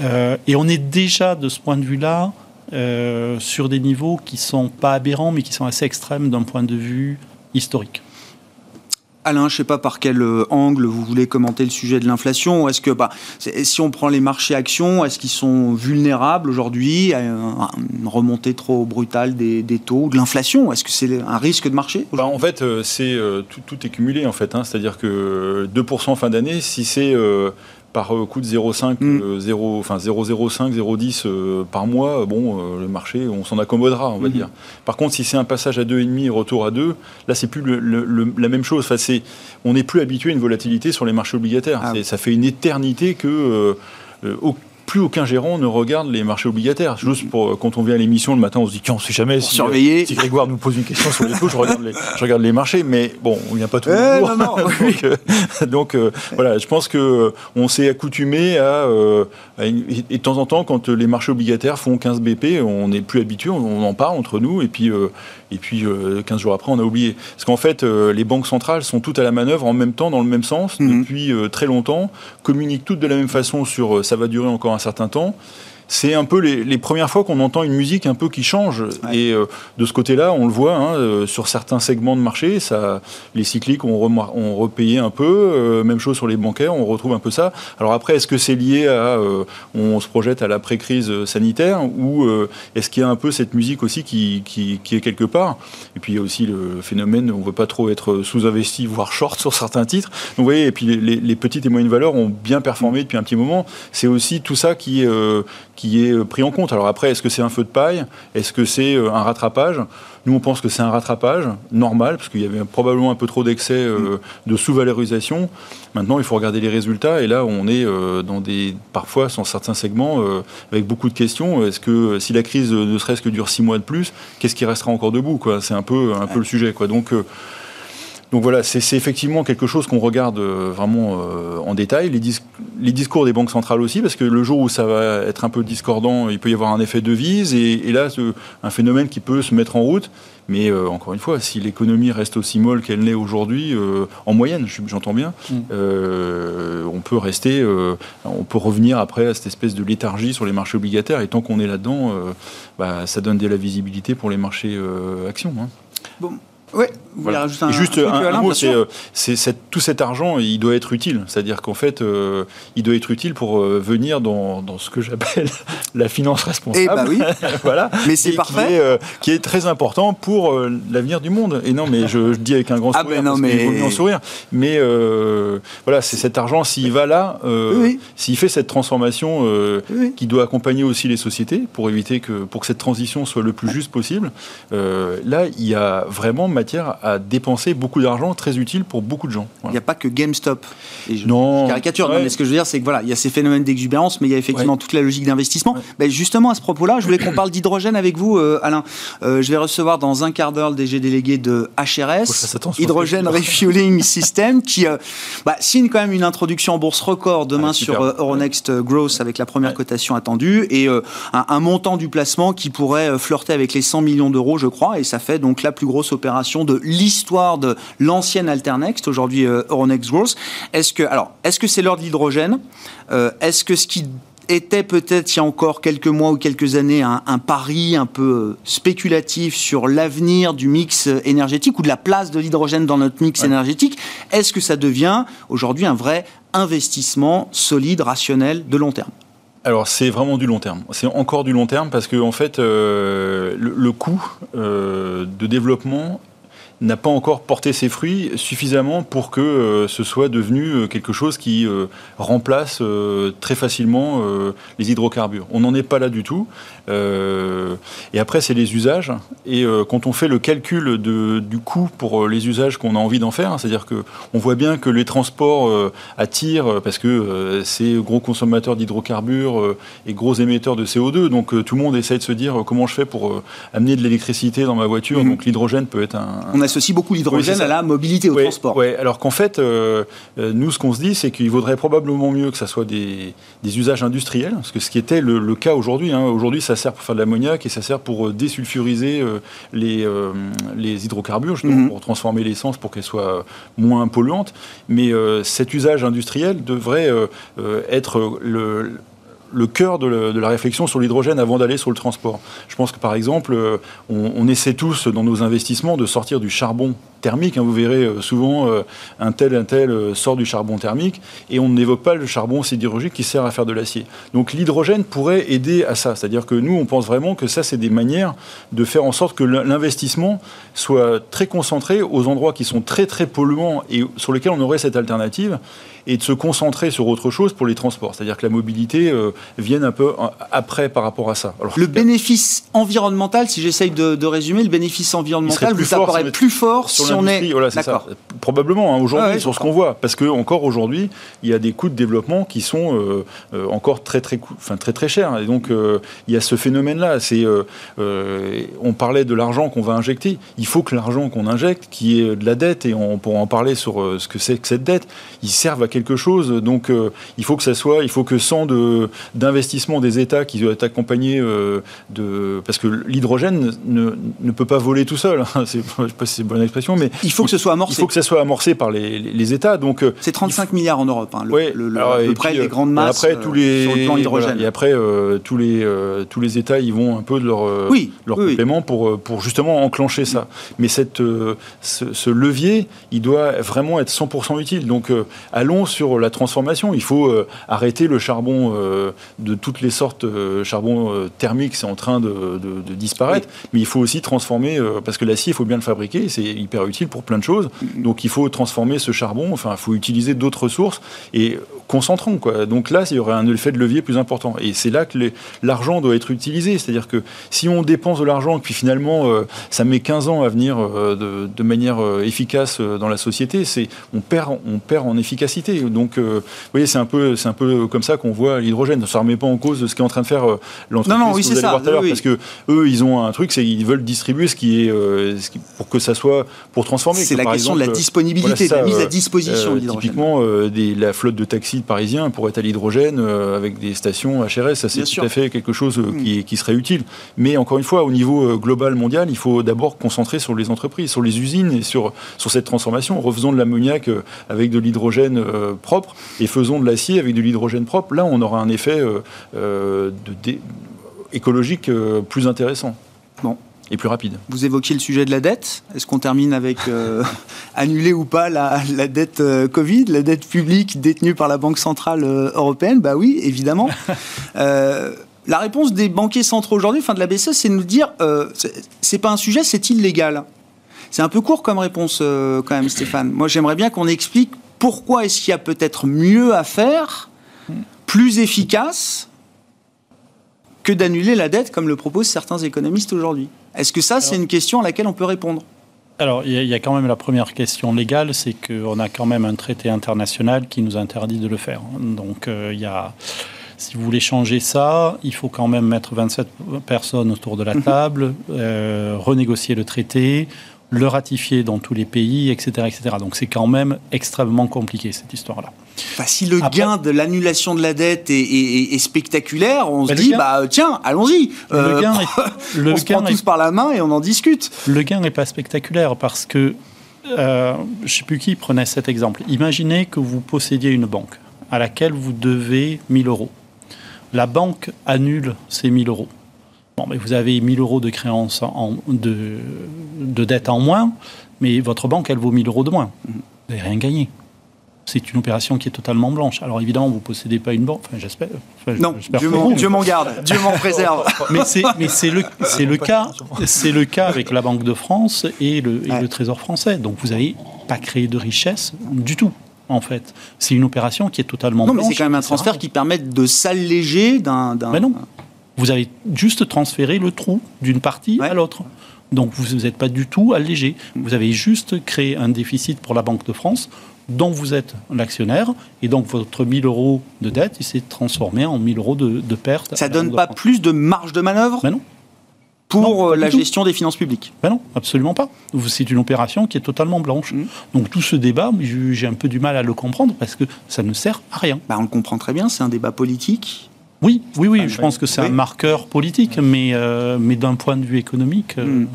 Euh, et on est déjà, de ce point de vue-là, euh, sur des niveaux qui ne sont pas aberrants, mais qui sont assez extrêmes d'un point de vue historique. Alain, je ne sais pas par quel euh, angle vous voulez commenter le sujet de l'inflation. Est-ce que, bah, si on prend les marchés actions, est-ce qu'ils sont vulnérables aujourd'hui à une remontée trop brutale des, taux, de l'inflation? Est-ce que c'est un risque de marché? Bah, En fait, c'est euh, tout, est cumulé en fait. Hein. C'est-à-dire que 2% fin d'année, si c'est par euh, coût de 0,5, 0, mm. euh, enfin 0,05, 0,10 euh, par mois, bon, le marché, on s'en accommodera, on va mm-hmm. dire. Par contre, si c'est un passage à 2,5 retour à 2, là, c'est plus la même chose. Enfin, on n'est plus habitué à une volatilité sur les marchés obligataires. Ah ça fait une éternité que plus aucun gérant ne regarde les marchés obligataires. Juste pour, quand on vient à l'émission le matin, on se dit, on sait jamais si, surveiller. si Grégoire nous pose une question sur les taux, je regarde les, je regarde les marchés, mais bon, on vient pas tous les eh, donc, euh, euh, voilà, je pense que euh, on s'est accoutumé à, et de temps en temps, quand les marchés obligataires font 15 BP, on n'est plus habitué, on, en parle entre nous, et puis, et puis 15 jours après, on a oublié. Parce qu'en fait, les banques centrales sont toutes à la manœuvre en même temps, dans le même sens, mhm. depuis très longtemps, communiquent toutes de la même façon sur ça va durer encore un certain temps c'est un peu les, premières fois qu'on entend une musique un peu qui change. Et euh, de ce côté-là, on le voit hein, euh, sur certains segments de marché. Ça, les cycliques ont, ont repayé un peu. Euh, même chose sur les bancaires, on retrouve un peu ça. Alors après, est-ce que c'est lié à on se projette à la pré-crise sanitaire ou est-ce qu'il y a un peu cette musique aussi qui, qui, est quelque part? Et puis il y a aussi le phénomène, on ne veut pas trop être sous-investi, voire short sur certains titres. Donc vous voyez, et puis les, les, petites et moyennes valeurs ont bien performé depuis un petit moment. C'est aussi tout ça qui, qui est euh, pris en compte. Alors après, est-ce que c'est un feu de paille? Est-ce que c'est euh, un rattrapage? Nous, on pense que c'est un rattrapage normal, parce qu'il y avait probablement un peu trop d'excès euh, de sous-valorisation. Maintenant, il faut regarder les résultats, et là, on est dans des, parfois, sur certains segments, avec beaucoup de questions. Est-ce que si la crise ne serait-ce que dure six mois de plus, qu'est-ce qui restera encore debout C'est un peu, un peu le sujet. Quoi. Donc, donc voilà, c'est effectivement quelque chose qu'on regarde euh, vraiment euh, en détail. Les, discours des banques centrales aussi, parce que le jour où ça va être un peu discordant, il peut y avoir un effet de vise, et, là, un phénomène qui peut se mettre en route. Mais euh, encore une fois, si l'économie reste aussi molle qu'elle l'est aujourd'hui, en moyenne, j'entends bien, mm. on peut rester, on peut revenir après à cette espèce de léthargie sur les marchés obligataires. Et tant qu'on est là-dedans, bah, ça donne de la visibilité pour les marchés actions. Hein. Bon, oui, voilà. un, juste un, mot, c'est, euh, tout cet argent, il doit être utile. C'est-à-dire qu'en fait, euh, il doit être utile pour euh, venir dans, dans, ce que j'appelle la finance responsable. Eh bah oui. voilà. Mais c'est parfait. Qui est, très important pour l'avenir du monde. Et non, mais je, dis avec un grand ah, sourire, ben non, mais... vaut sourire. Mais voilà, c'est cet argent, s'il va là, s'il fait cette transformation qui doit accompagner aussi les sociétés pour éviter que, pour que cette transition soit le plus juste possible, là, il y a vraiment matière à à dépenser beaucoup d'argent très utile pour beaucoup de gens. Il n'y a pas que GameStop. Et je, non. caricature, mais ce que je veux dire, c'est que voilà, il y a ces phénomènes d'exubérance, mais il y a effectivement toute la logique d'investissement. Ben, justement, à ce propos-là, je voulais qu'on parle d'hydrogène avec vous, euh, Alain. Euh, je vais recevoir dans un quart d'heure le DG délégué de HRS, Hydrogène Refueling System, qui euh, bah, signe quand même une introduction en bourse record demain ah, sur Euronext Growth avec la première cotation attendue et un, un, montant du placement qui pourrait flirter avec les 100 millions d'euros, je crois, et ça fait donc la plus grosse opération de l'histoire de l'ancienne Alternext, aujourd'hui Euronext Growth. Est-ce que, alors, est-ce que c'est l'heure de l'hydrogène? Est-ce que ce qui était peut-être il y a encore quelques mois ou quelques années un, pari un peu euh, spéculatif sur l'avenir du mix énergétique ou de la place de l'hydrogène dans notre mix énergétique, est-ce que ça devient aujourd'hui un vrai investissement solide, rationnel, de long terme? Alors c'est vraiment du long terme. C'est encore du long terme parce que en fait euh, le, coût euh, de développement n'a pas encore porté ses fruits suffisamment pour que euh, ce soit devenu euh, quelque chose qui euh, remplace très facilement les hydrocarbures. On n'en est pas là du tout. Et après, c'est les usages. Et quand on fait le calcul de, du coût pour les usages qu'on a envie d'en faire, hein, c'est-à-dire qu'on voit bien que les transports attirent parce que c'est gros consommateurs d'hydrocarbures et gros émetteurs de CO2. Donc tout le monde essaie de se dire comment je fais pour amener de l'électricité dans ma voiture. Mmh. Donc l'hydrogène peut être un associe beaucoup l'hydrogène à la mobilité, au transport. Oui, alors qu'en fait, euh, euh, nous, ce qu'on se dit, c'est qu'il vaudrait probablement mieux que ça soit des, usages industriels, parce que ce qui était le, cas aujourd'hui. Hein. aujourd'hui, ça sert pour faire de l'ammoniac et ça sert pour euh, désulfuriser les, les hydrocarbures, justement, mhm. pour transformer l'essence pour qu'elle soit moins polluante. Mais cet usage industriel devrait être le le cœur de, la réflexion sur l'hydrogène avant d'aller sur le transport. Je pense que par exemple, euh, on, essaie tous dans nos investissements de sortir du charbon thermique. Hein. vous verrez euh, souvent euh, un tel, un tel sort du charbon thermique et on n'évoque pas le charbon sidérurgique qui sert à faire de l'acier. Donc l'hydrogène pourrait aider à ça. C'est-à-dire que nous, on pense vraiment que ça, c'est des manières de faire en sorte que l'investissement soit très concentré aux endroits qui sont très très polluants et sur lesquels on aurait cette alternative et de se concentrer sur autre chose pour les transports. C'est-à-dire que la mobilité euh, vienne un peu après par rapport à ça. le bénéfice environnemental, si j'essaye de, résumer, le bénéfice environnemental vous apparaît plus fort si on est... Voilà, ça. Probablement, hein, aujourd'hui, sur ce qu'on voit. Parce que encore aujourd'hui, il y a des coûts de développement qui sont euh, euh, encore très très, enfin, très très chers. Et donc, il y a ce phénomène-là. C'est, on parlait de l'argent qu'on va injecter. Il faut que l'argent qu'on injecte, qui est de la dette, et on pourra en parler sur ce que c'est que cette dette, il serve à quelque chose. Donc, euh, il faut que ça soit, il faut que sans de, d'investissement des États qui doivent être accompagnés euh, de. Parce que l'hydrogène ne, ne, peut pas voler tout seul. Hein. c'est, je sais pas si c'est une bonne expression, mais. Il faut que ce soit amorcé. Il faut que ça soit amorcé par les, les, États. Donc, euh, c'est 35 milliards en Europe, hein, le, le, près des grandes masses après, tous les, sur le plan hydrogène. et après, tous, les, tous les États, ils vont un peu de leur, oui, leur complément Pour, pour justement enclencher ça. Mais cette, ce, ce, levier, il doit vraiment être 100% utile. Donc, allons sur la transformation. Il faut euh, arrêter le charbon euh, de toutes les sortes. Euh, charbon thermique, c'est en train de, disparaître. Mais il faut aussi transformer, parce que l'acier, il faut bien le fabriquer, c'est hyper utile pour plein de choses. Donc il faut transformer ce charbon, enfin, il faut utiliser d'autres sources et concentrons. Quoi. Donc là, il y aurait un effet de levier plus important. Et c'est là que l'argent doit être utilisé. C'est-à-dire que si on dépense de l'argent et puis finalement, ça met 15 ans à venir de, de, manière efficace dans la société, on perd, on perd en efficacité. Donc, euh, vous voyez, c'est un peu, c'est un peu comme ça qu'on voit l'hydrogène. Ça ne remet pas en cause ce qu'est en train de faire euh, l'entreprise. Non, non, oui, c'est ça. Parce que eux, ils ont un truc, c'est qu'ils veulent distribuer ce qui est, euh, pour que ça soit pour transformer. C'est la question de la disponibilité, de la mise à disposition de l'hydrogène. Typiquement, la flotte de taxis parisiens pourrait être à l'hydrogène avec des stations HRS. Ça, c'est tout à fait quelque chose mm. qui, qui, serait utile. Mais encore une fois, au niveau global mondial, il faut d'abord concentrer sur les entreprises, sur les usines et sur, sur cette transformation. Refaisons de l'ammoniac avec de l'hydrogène propre et faisons de l'acier avec de l'hydrogène propre. Là, on aura un effet euh, euh, écologique euh, plus intéressant. Bon. Et plus rapide. Vous évoquiez le sujet de la dette. Est-ce qu'on termine avec annuler ou pas la, dette Covid, la dette publique détenue par la Banque Centrale Européenne? Bah oui, évidemment. la réponse des banquiers centraux aujourd'hui, fin de la BCE, c'est de nous dire c'est pas un sujet, c'est illégal. C'est un peu court comme réponse quand même, Stéphane. Moi, j'aimerais bien qu'on explique pourquoi est-ce qu'il y a peut-être mieux à faire, plus efficace, que d'annuler la dette comme le proposent certains économistes aujourd'hui Est-ce que ça, c'est une question à laquelle on peut répondre? Alors, il y, a quand même la première question légale, c'est qu'on a quand même un traité international qui nous interdit de le faire. Donc, euh, il y a si vous voulez changer ça, il faut quand même mettre 27 personnes autour de la mhm. table, euh, renégocier le traité, le ratifier dans tous les pays, etc. etc. Donc c'est quand même extrêmement compliqué cette histoire-là. Si le gain de l'annulation de la dette est, spectaculaire, on se dit, bah, tiens, allons-y. Le euh, le on se prend tous par la main et on en discute. Le gain n'est pas spectaculaire parce que, euh, je ne sais plus qui prenait cet exemple. Imaginez que vous possédiez une banque à laquelle vous devez 1000 euros la banque annule ces 1000 euros. Bon, mais vous avez 1000 euros de créance de, dette en moins, mais votre banque, elle vaut 1000 euros de moins. Vous n'avez rien gagné. C'est une opération qui est totalement blanche. Alors évidemment, vous ne possédez pas une banque. Enfin, j'espère. non, Dieu m'en garde, Dieu m'en préserve. mais c'est le, le cas, c'est le cas avec la Banque de France et le, et le Trésor français. Donc vous n'avez pas créé de richesse du tout en fait. C'est une opération qui est totalement Non, mais c'est quand même un transfert qui permet de s'alléger d'un... Mais non. Vous avez juste transféré le trou d'une partie à l'autre. Donc vous n'êtes pas du tout allégé. Vous avez juste créé un déficit pour la Banque de France dont vous êtes l'actionnaire, et donc votre 1000 euros de dette, il s'est transformé en 1000 euros de, de perte. Ça donne pas plus de marge de manœuvre Mais non pour euh, la gestion des finances publiques? Ben non, absolument pas. C'est une opération qui est totalement blanche. Mmh. Donc tout ce débat, j'ai un peu du mal à le comprendre parce que ça ne sert à rien. Ben, on le comprend très bien, c'est un débat politique. Oui, oui, oui, je pense que c'est un marqueur politique, mais, euh, mais d'un point de vue économique. Euh, mmh.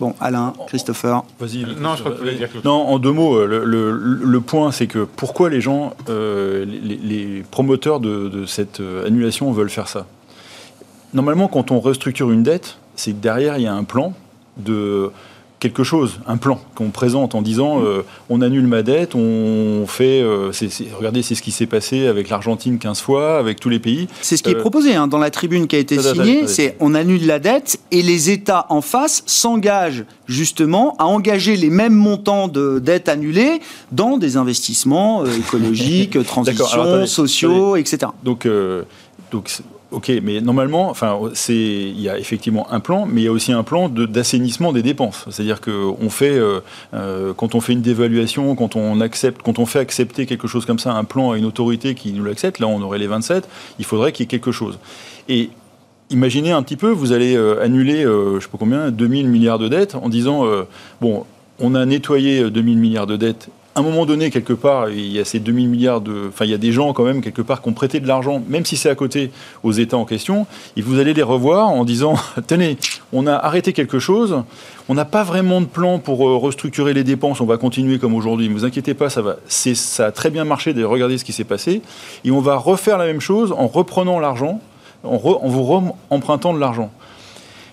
Bon, Alain, Christopher. Vas-y. Non, je crois que dire Non, en deux mots, le, le, point, c'est que pourquoi les gens, les, promoteurs de, de, cette annulation veulent faire ça? Normalement, quand on restructure une dette, c'est que derrière, il y a un plan de quelque chose, un plan qu'on présente en disant euh, on annule ma dette, on fait. Euh, regardez, c'est ce qui s'est passé avec l'Argentine 15 fois, avec tous les pays. C'est ce qui est euh, proposé hein, dans la tribune qui a été signée c'est on annule la dette et les États en face s'engagent justement à engager les mêmes montants de dettes annulées dans des investissements écologiques, transitions, sociaux, etc. Donc, donc Ok, mais normalement, enfin, c'est, il y a effectivement un plan, mais il y a aussi un plan d'assainissement des dépenses. C'est-à-dire que on fait, euh, euh, quand on fait une dévaluation, quand on accepte, quand on fait accepter quelque chose comme ça, un plan à une autorité qui nous l'accepte, là on aurait les 27, il faudrait qu'il y ait quelque chose. Et imaginez un petit peu, vous allez euh, annuler, je sais pas combien, 2000 milliards de dettes en disant, bon, on a nettoyé 2000 milliards de dettes à un moment donné, quelque part, il y a ces 2000 milliards de. Enfin, il y a des gens, quand même, quelque part, qui ont prêté de l'argent, même si c'est à côté aux États en question, et vous allez les revoir en disant Tenez, on a arrêté quelque chose, on n'a pas vraiment de plan pour euh, restructurer les dépenses, on va continuer comme aujourd'hui, ne vous inquiétez pas, ça, va, ça a très bien marché, regardez ce qui s'est passé, et on va refaire la même chose en reprenant l'argent, en, vous empruntant de l'argent.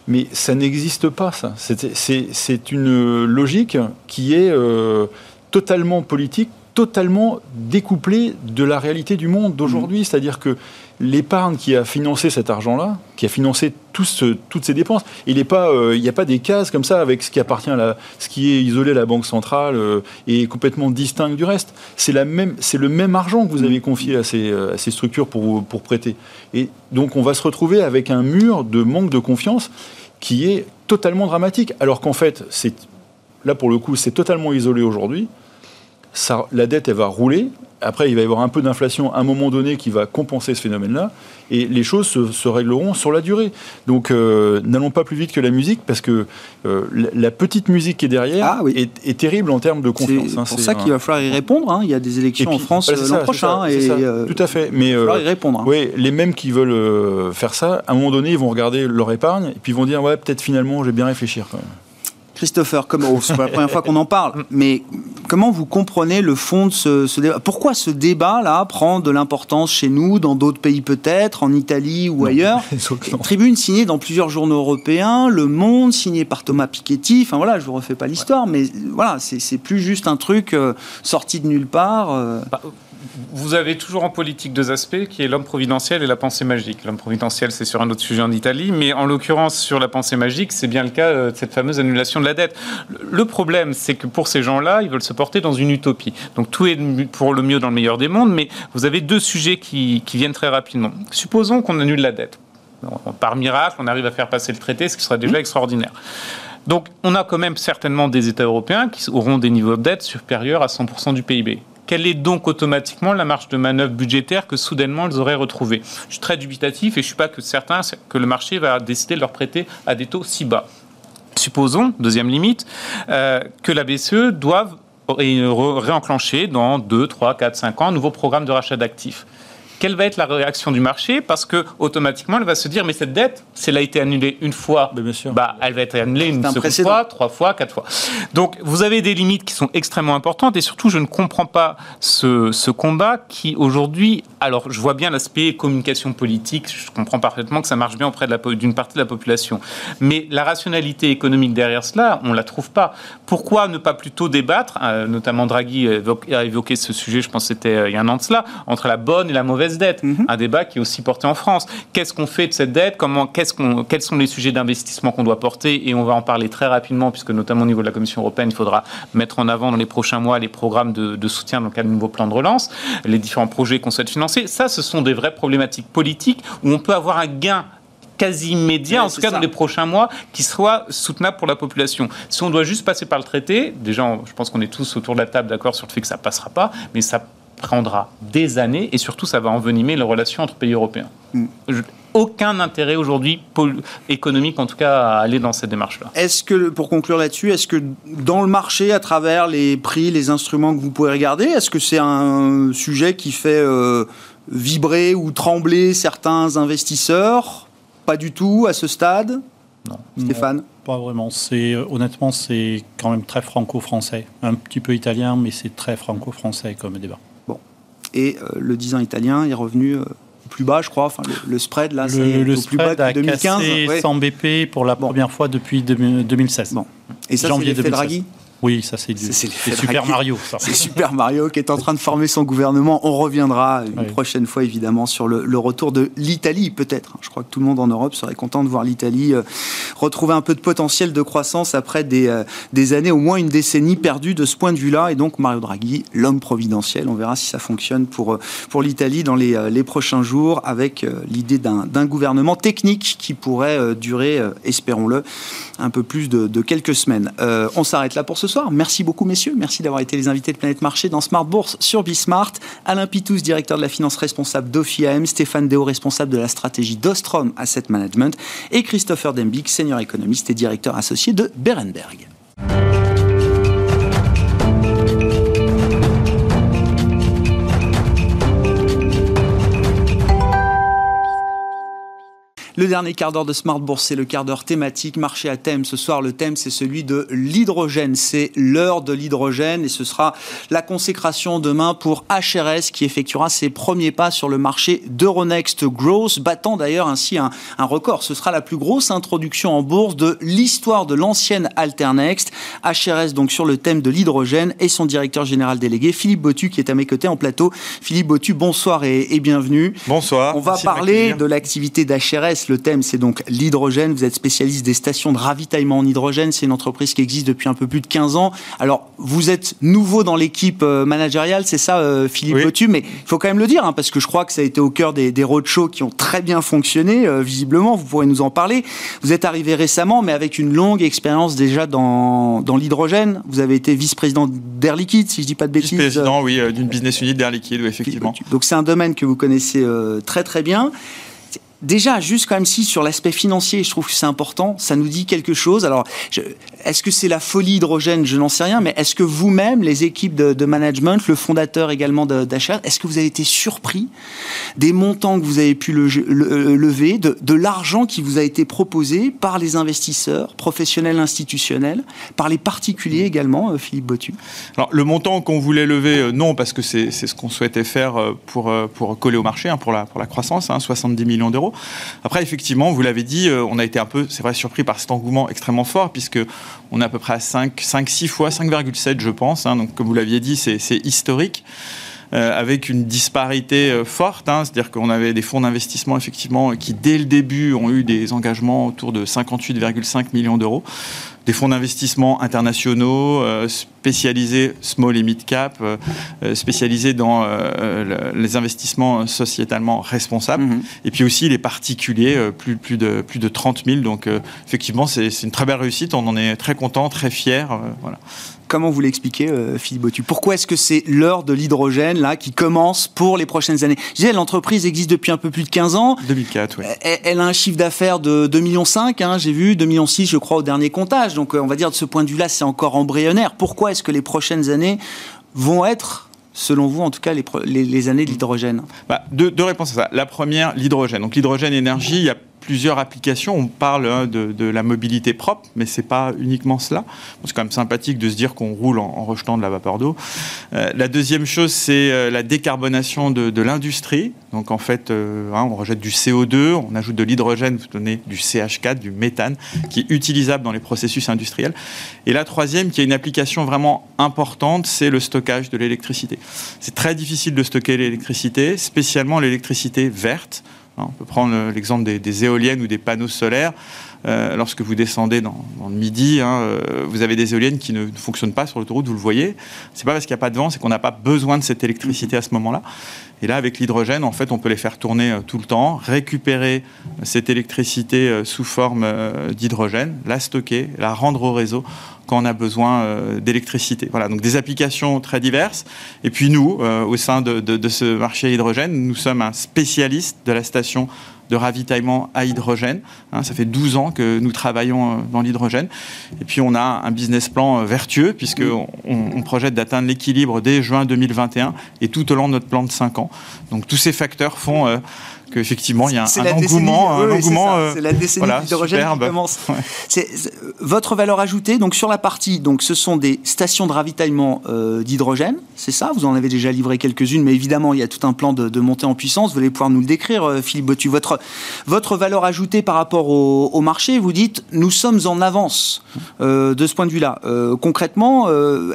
Mais ça n'existe pas, ça. C'est une logique qui est. Euh, totalement politique, totalement découplé de la réalité du monde d'aujourd'hui. Mmh. C'est-à-dire que l'épargne qui a financé cet argent-là, qui a financé toutes ces dépenses, il n'y euh, a pas des cases comme ça avec ce qui appartient à la, ce qui est isolé à la banque centrale euh, et complètement distinct du reste. C'est le même argent que vous avez confié à ces, euh, à ces structures pour, pour prêter. Et donc on va se retrouver avec un mur de manque de confiance qui est totalement dramatique. Alors qu'en fait, c'est là pour le coup, c'est totalement isolé aujourd'hui la dette, elle va rouler. Après, il va y avoir un peu d'inflation à un moment donné qui va compenser ce phénomène-là. Et les choses se, régleront sur la durée. Donc, euh, n'allons pas plus vite que la musique, parce que euh, la, petite musique qui est derrière ah est, terrible en termes de confiance. C'est hein, pour ça qu'il va falloir y répondre. Hein. Il y a des élections en France euh, l'an prochain. et, Tout à fait. Mais, il va falloir y répondre. Hein. Oui, les mêmes qui veulent faire ça, à un moment donné, ils vont regarder leur épargne, et puis ils vont dire, ouais, peut-être finalement, je vais bien réfléchir quand même. Christopher, comment, c'est la première fois qu'on en parle, mais comment vous comprenez le fond de ce, débat? Pourquoi ce débat-là prend de l'importance chez nous, dans d'autres pays peut-être, en Italie ou ailleurs? Tribune signée dans plusieurs journaux européens, Le Monde signé par Thomas Piketty. Enfin voilà, je vous refais pas l'histoire, mais voilà, c'est plus juste un truc euh, sorti de nulle part. Euh. Bah, vous avez toujours en politique deux aspects, qui est l'homme providentiel et la pensée magique. L'homme providentiel, c'est sur un autre sujet en Italie, mais en l'occurrence, sur la pensée magique, c'est bien le cas euh, de cette fameuse annulation de la dette. Le problème, c'est que pour ces gens-là, ils veulent se porter dans une utopie. Donc tout est pour le mieux dans le meilleur des mondes, mais vous avez deux sujets qui, qui viennent très rapidement. Supposons qu'on annule la dette. Par miracle, on arrive à faire passer le traité, ce qui serait déjà mmh. extraordinaire. Donc, on a quand même certainement des États européens qui auront des niveaux de dette supérieurs à 100% du PIB. Quelle est donc automatiquement la marge de manœuvre budgétaire que soudainement ils auraient retrouvée? Je suis très dubitatif et je ne suis pas que certain que le marché va décider de leur prêter à des taux si bas. Supposons, deuxième limite, euh, que la BCE doive réenclencher dans 2, 3, 4, 5 ans un nouveau programme de rachat d'actifs quelle va être la réaction du marché Parce que automatiquement, elle va se dire, mais cette dette, si elle a été annulée une fois, bien sûr. Bah, elle va être annulée une seconde fois, trois fois, quatre fois. Donc, vous avez des limites qui sont extrêmement importantes et surtout, je ne comprends pas ce, ce combat qui aujourd'hui, alors je vois bien l'aspect communication politique, je comprends parfaitement que ça marche bien auprès d'une partie de la population, mais la rationalité économique derrière cela, on la trouve pas. Pourquoi ne pas plutôt débattre, euh, notamment Draghi a évoqué ce sujet, je pense que c'était euh, il y a un an de cela, entre la bonne et la mauvaise dette. Mhm. Un débat qui est aussi porté en France. Qu'est-ce qu'on fait de cette dette? Comment, qu'est-ce qu'on, Quels sont les sujets d'investissement qu'on doit porter? Et on va en parler très rapidement, puisque notamment au niveau de la Commission européenne, il faudra mettre en avant dans les prochains mois les programmes de, soutien dans le cadre du nouveau plan de relance, les différents projets qu'on souhaite financer. Ça, ce sont des vraies problématiques politiques où on peut avoir un gain quasi immédiat, en tout cas dans les prochains mois, qui soit soutenable pour la population. Si on doit juste passer par le traité, déjà, je pense qu'on est tous autour de la table d'accord sur le fait que ça passera pas, mais ça prendra des années et surtout ça va envenimer les relations entre pays européens. Mm. aucun intérêt aujourd'hui économique, en tout cas, à aller dans cette démarche-là. Est-ce que, pour conclure là-dessus, est-ce que dans le marché, à travers les prix, les instruments que vous pouvez regarder, est-ce que c'est un sujet qui fait euh, vibrer ou trembler certains investisseurs? Pas du tout à ce stade? Non. Stéphane? Pas vraiment. C'est, honnêtement, c'est quand même très franco-français. Un petit peu italien, mais c'est très franco-français comme débat. Et euh, le 10 ans italien est revenu euh, plus bas, je crois. Enfin, le, spread, là, c'est le, plus bas a 2015. Cassé 100 BP pour la première fois depuis 2016. Bon. Et ça, c'est l'effet Draghi oui, ça c'est Super Mario. C'est Super Mario qui est en train de former son gouvernement. On reviendra une prochaine fois évidemment sur le, retour de l'Italie peut-être. Je crois que tout le monde en Europe serait content de voir l'Italie euh, retrouver un peu de potentiel de croissance après des, euh, des années, au moins une décennie perdue de ce point de vue-là. Et donc Mario Draghi, l'homme providentiel. On verra si ça fonctionne pour, euh, pour l'Italie dans les, les prochains jours avec l'idée d'un gouvernement technique qui pourrait durer, espérons-le, un peu plus de, de quelques semaines. on s'arrête là pour ce soir. Merci beaucoup, messieurs. Merci d'avoir été les invités de Planète Marché dans Smart Bourse sur Bismart. Alain Pitous, directeur de la finance responsable d'OFIAM, Stéphane Deo, responsable de la stratégie d'Ostrom Asset Management, et Christopher Dembick, senior économiste et directeur associé de Berenberg. Le dernier quart d'heure de Smart Bourse, c'est le quart d'heure thématique, marché à thème. Ce soir, le thème, c'est celui de l'hydrogène. C'est l'heure de l'hydrogène et ce sera la consécration demain pour HRS qui effectuera ses premiers pas sur le marché d'Euronext Growth, battant d'ailleurs ainsi un, record. Ce sera la plus grosse introduction en bourse de l'histoire de l'ancienne Alternext. HRS donc sur le thème de l'hydrogène et son directeur général délégué, Philippe Botu, qui est à mes côtés en plateau. Philippe Botu, bonsoir et, et bienvenue. Bonsoir. On va parler de l'activité d'HRS le thème, c'est donc l'hydrogène. Vous êtes spécialiste des stations de ravitaillement en hydrogène. C'est une entreprise qui existe depuis un peu plus de 15 ans. Alors, vous êtes nouveau dans l'équipe euh, managériale, c'est ça, euh, Philippe oui. mais il faut quand même le dire, hein, parce que je crois que ça a été au cœur des, des roadshows qui ont très bien fonctionné, euh, visiblement. Vous pourrez nous en parler. Vous êtes arrivé récemment, mais avec une longue expérience déjà dans, dans l'hydrogène. Vous avez été vice-président d'Air Liquide, si je dis pas de bêtises. Vice-président, oui, d'une business unit d'Air Liquide, oui, effectivement. Donc c'est un domaine que vous connaissez très très bien. Déjà, juste quand même si sur l'aspect financier, je trouve que c'est important, ça nous dit quelque chose. Alors, est-ce que c'est la folie hydrogène? Je n'en sais rien, mais est-ce que vous-même, les équipes de, management, le fondateur également d'achat, est-ce que vous avez été surpris des montants que vous avez pu le, lever, de, l'argent qui vous a été proposé par les investisseurs, professionnels, institutionnels, par les particuliers également, euh, Philippe Botu Alors, le montant qu'on voulait lever, euh, non, parce que c'est ce qu'on souhaitait faire euh, pour, coller au marché, hein, pour, la, croissance, hein, 70 millions d'euros. Après, effectivement, vous l'avez dit, euh, on a été un peu, surpris par cet engouement extrêmement fort, puisque on est à peu près à 5, 5 6 fois, 5,7 je pense. Hein. donc, comme vous l'aviez dit, c'est historique. Euh, avec une disparité euh, forte, hein. c'est-à-dire qu'on avait des fonds d'investissement effectivement qui dès le début ont eu des engagements autour de 58,5 millions d'euros des fonds d'investissement internationaux spécialisés small et mid cap, spécialisés dans les investissements sociétalement responsables, mhm. et puis aussi les particuliers, plus, plus, de, plus de 30 000. Donc effectivement, c'est une très belle réussite. On en est très content, très fier. voilà. Comment vous l'expliquez, euh, Philippe Botu Pourquoi est-ce que c'est l'heure de l'hydrogène là qui commence pour les prochaines années? Je disais, l'entreprise existe depuis un peu plus de 15 ans. 2004, oui. Elle, a un chiffre d'affaires de 2,5 millions, hein, j'ai vu, 2,6 millions, je crois, au dernier comptage. Donc, euh, on va dire, de ce point de vue-là, c'est encore embryonnaire. Pourquoi est-ce que les prochaines années vont être selon vous, en tout cas, les, les, années de l'hydrogène? Bah, deux, deux, réponses à ça. La première, l'hydrogène. Donc l'hydrogène énergie, il y a plusieurs applications. On parle hein, de, la mobilité propre, mais c'est pas uniquement cela. c'est quand même sympathique de se dire qu'on roule en, rejetant de la vapeur d'eau. Euh, la deuxième chose, c'est euh, la décarbonation de, l'industrie. Donc en fait, euh, hein, on rejette du CO2, on ajoute de l'hydrogène, vous donnez du CH4, du méthane, qui est utilisable dans les processus industriels. Et la troisième, qui est une application vraiment importante, c'est le stockage de l'électricité. C'est très difficile de stocker l'électricité, spécialement l'électricité verte. Hein, on peut prendre l'exemple des, éoliennes ou des panneaux solaires. Euh, lorsque vous descendez dans, le midi, hein, euh, vous avez des éoliennes qui ne, fonctionnent pas sur l'autoroute, vous le voyez. C'est pas parce qu'il n'y a pas de vent, c'est qu'on n'a pas besoin de cette électricité à ce moment-là. Et là, avec l'hydrogène, en fait, on peut les faire tourner euh, tout le temps, récupérer cette électricité sous forme d'hydrogène, la stocker, la rendre au réseau quand on a besoin d'électricité. Voilà, donc des applications très diverses. Et puis nous, au sein de, de ce marché hydrogène, nous sommes un spécialiste de la station de ravitaillement à hydrogène. Hein, ça fait 12 ans que nous travaillons euh, dans l'hydrogène. Et puis on a un business plan euh, vertueux puisqu'on on projette d'atteindre l'équilibre dès juin 2021 et tout au long de notre plan de 5 ans. Donc tous ces facteurs font euh, qu'effectivement, il y a un, engouement. un engouement c'est la décennie voilà, d'hydrogène qui commence. Votre valeur ajoutée, donc sur la partie, donc ce sont des stations de ravitaillement euh, d'hydrogène, c'est ça? Vous en avez déjà livré quelques-unes, mais évidemment, il y a tout un plan de, montée en puissance. Vous allez pouvoir nous le décrire, euh, Philippe Botu. Votre, votre valeur ajoutée par rapport au, marché, vous dites, nous sommes en avance euh, de ce point de vue-là. concrètement,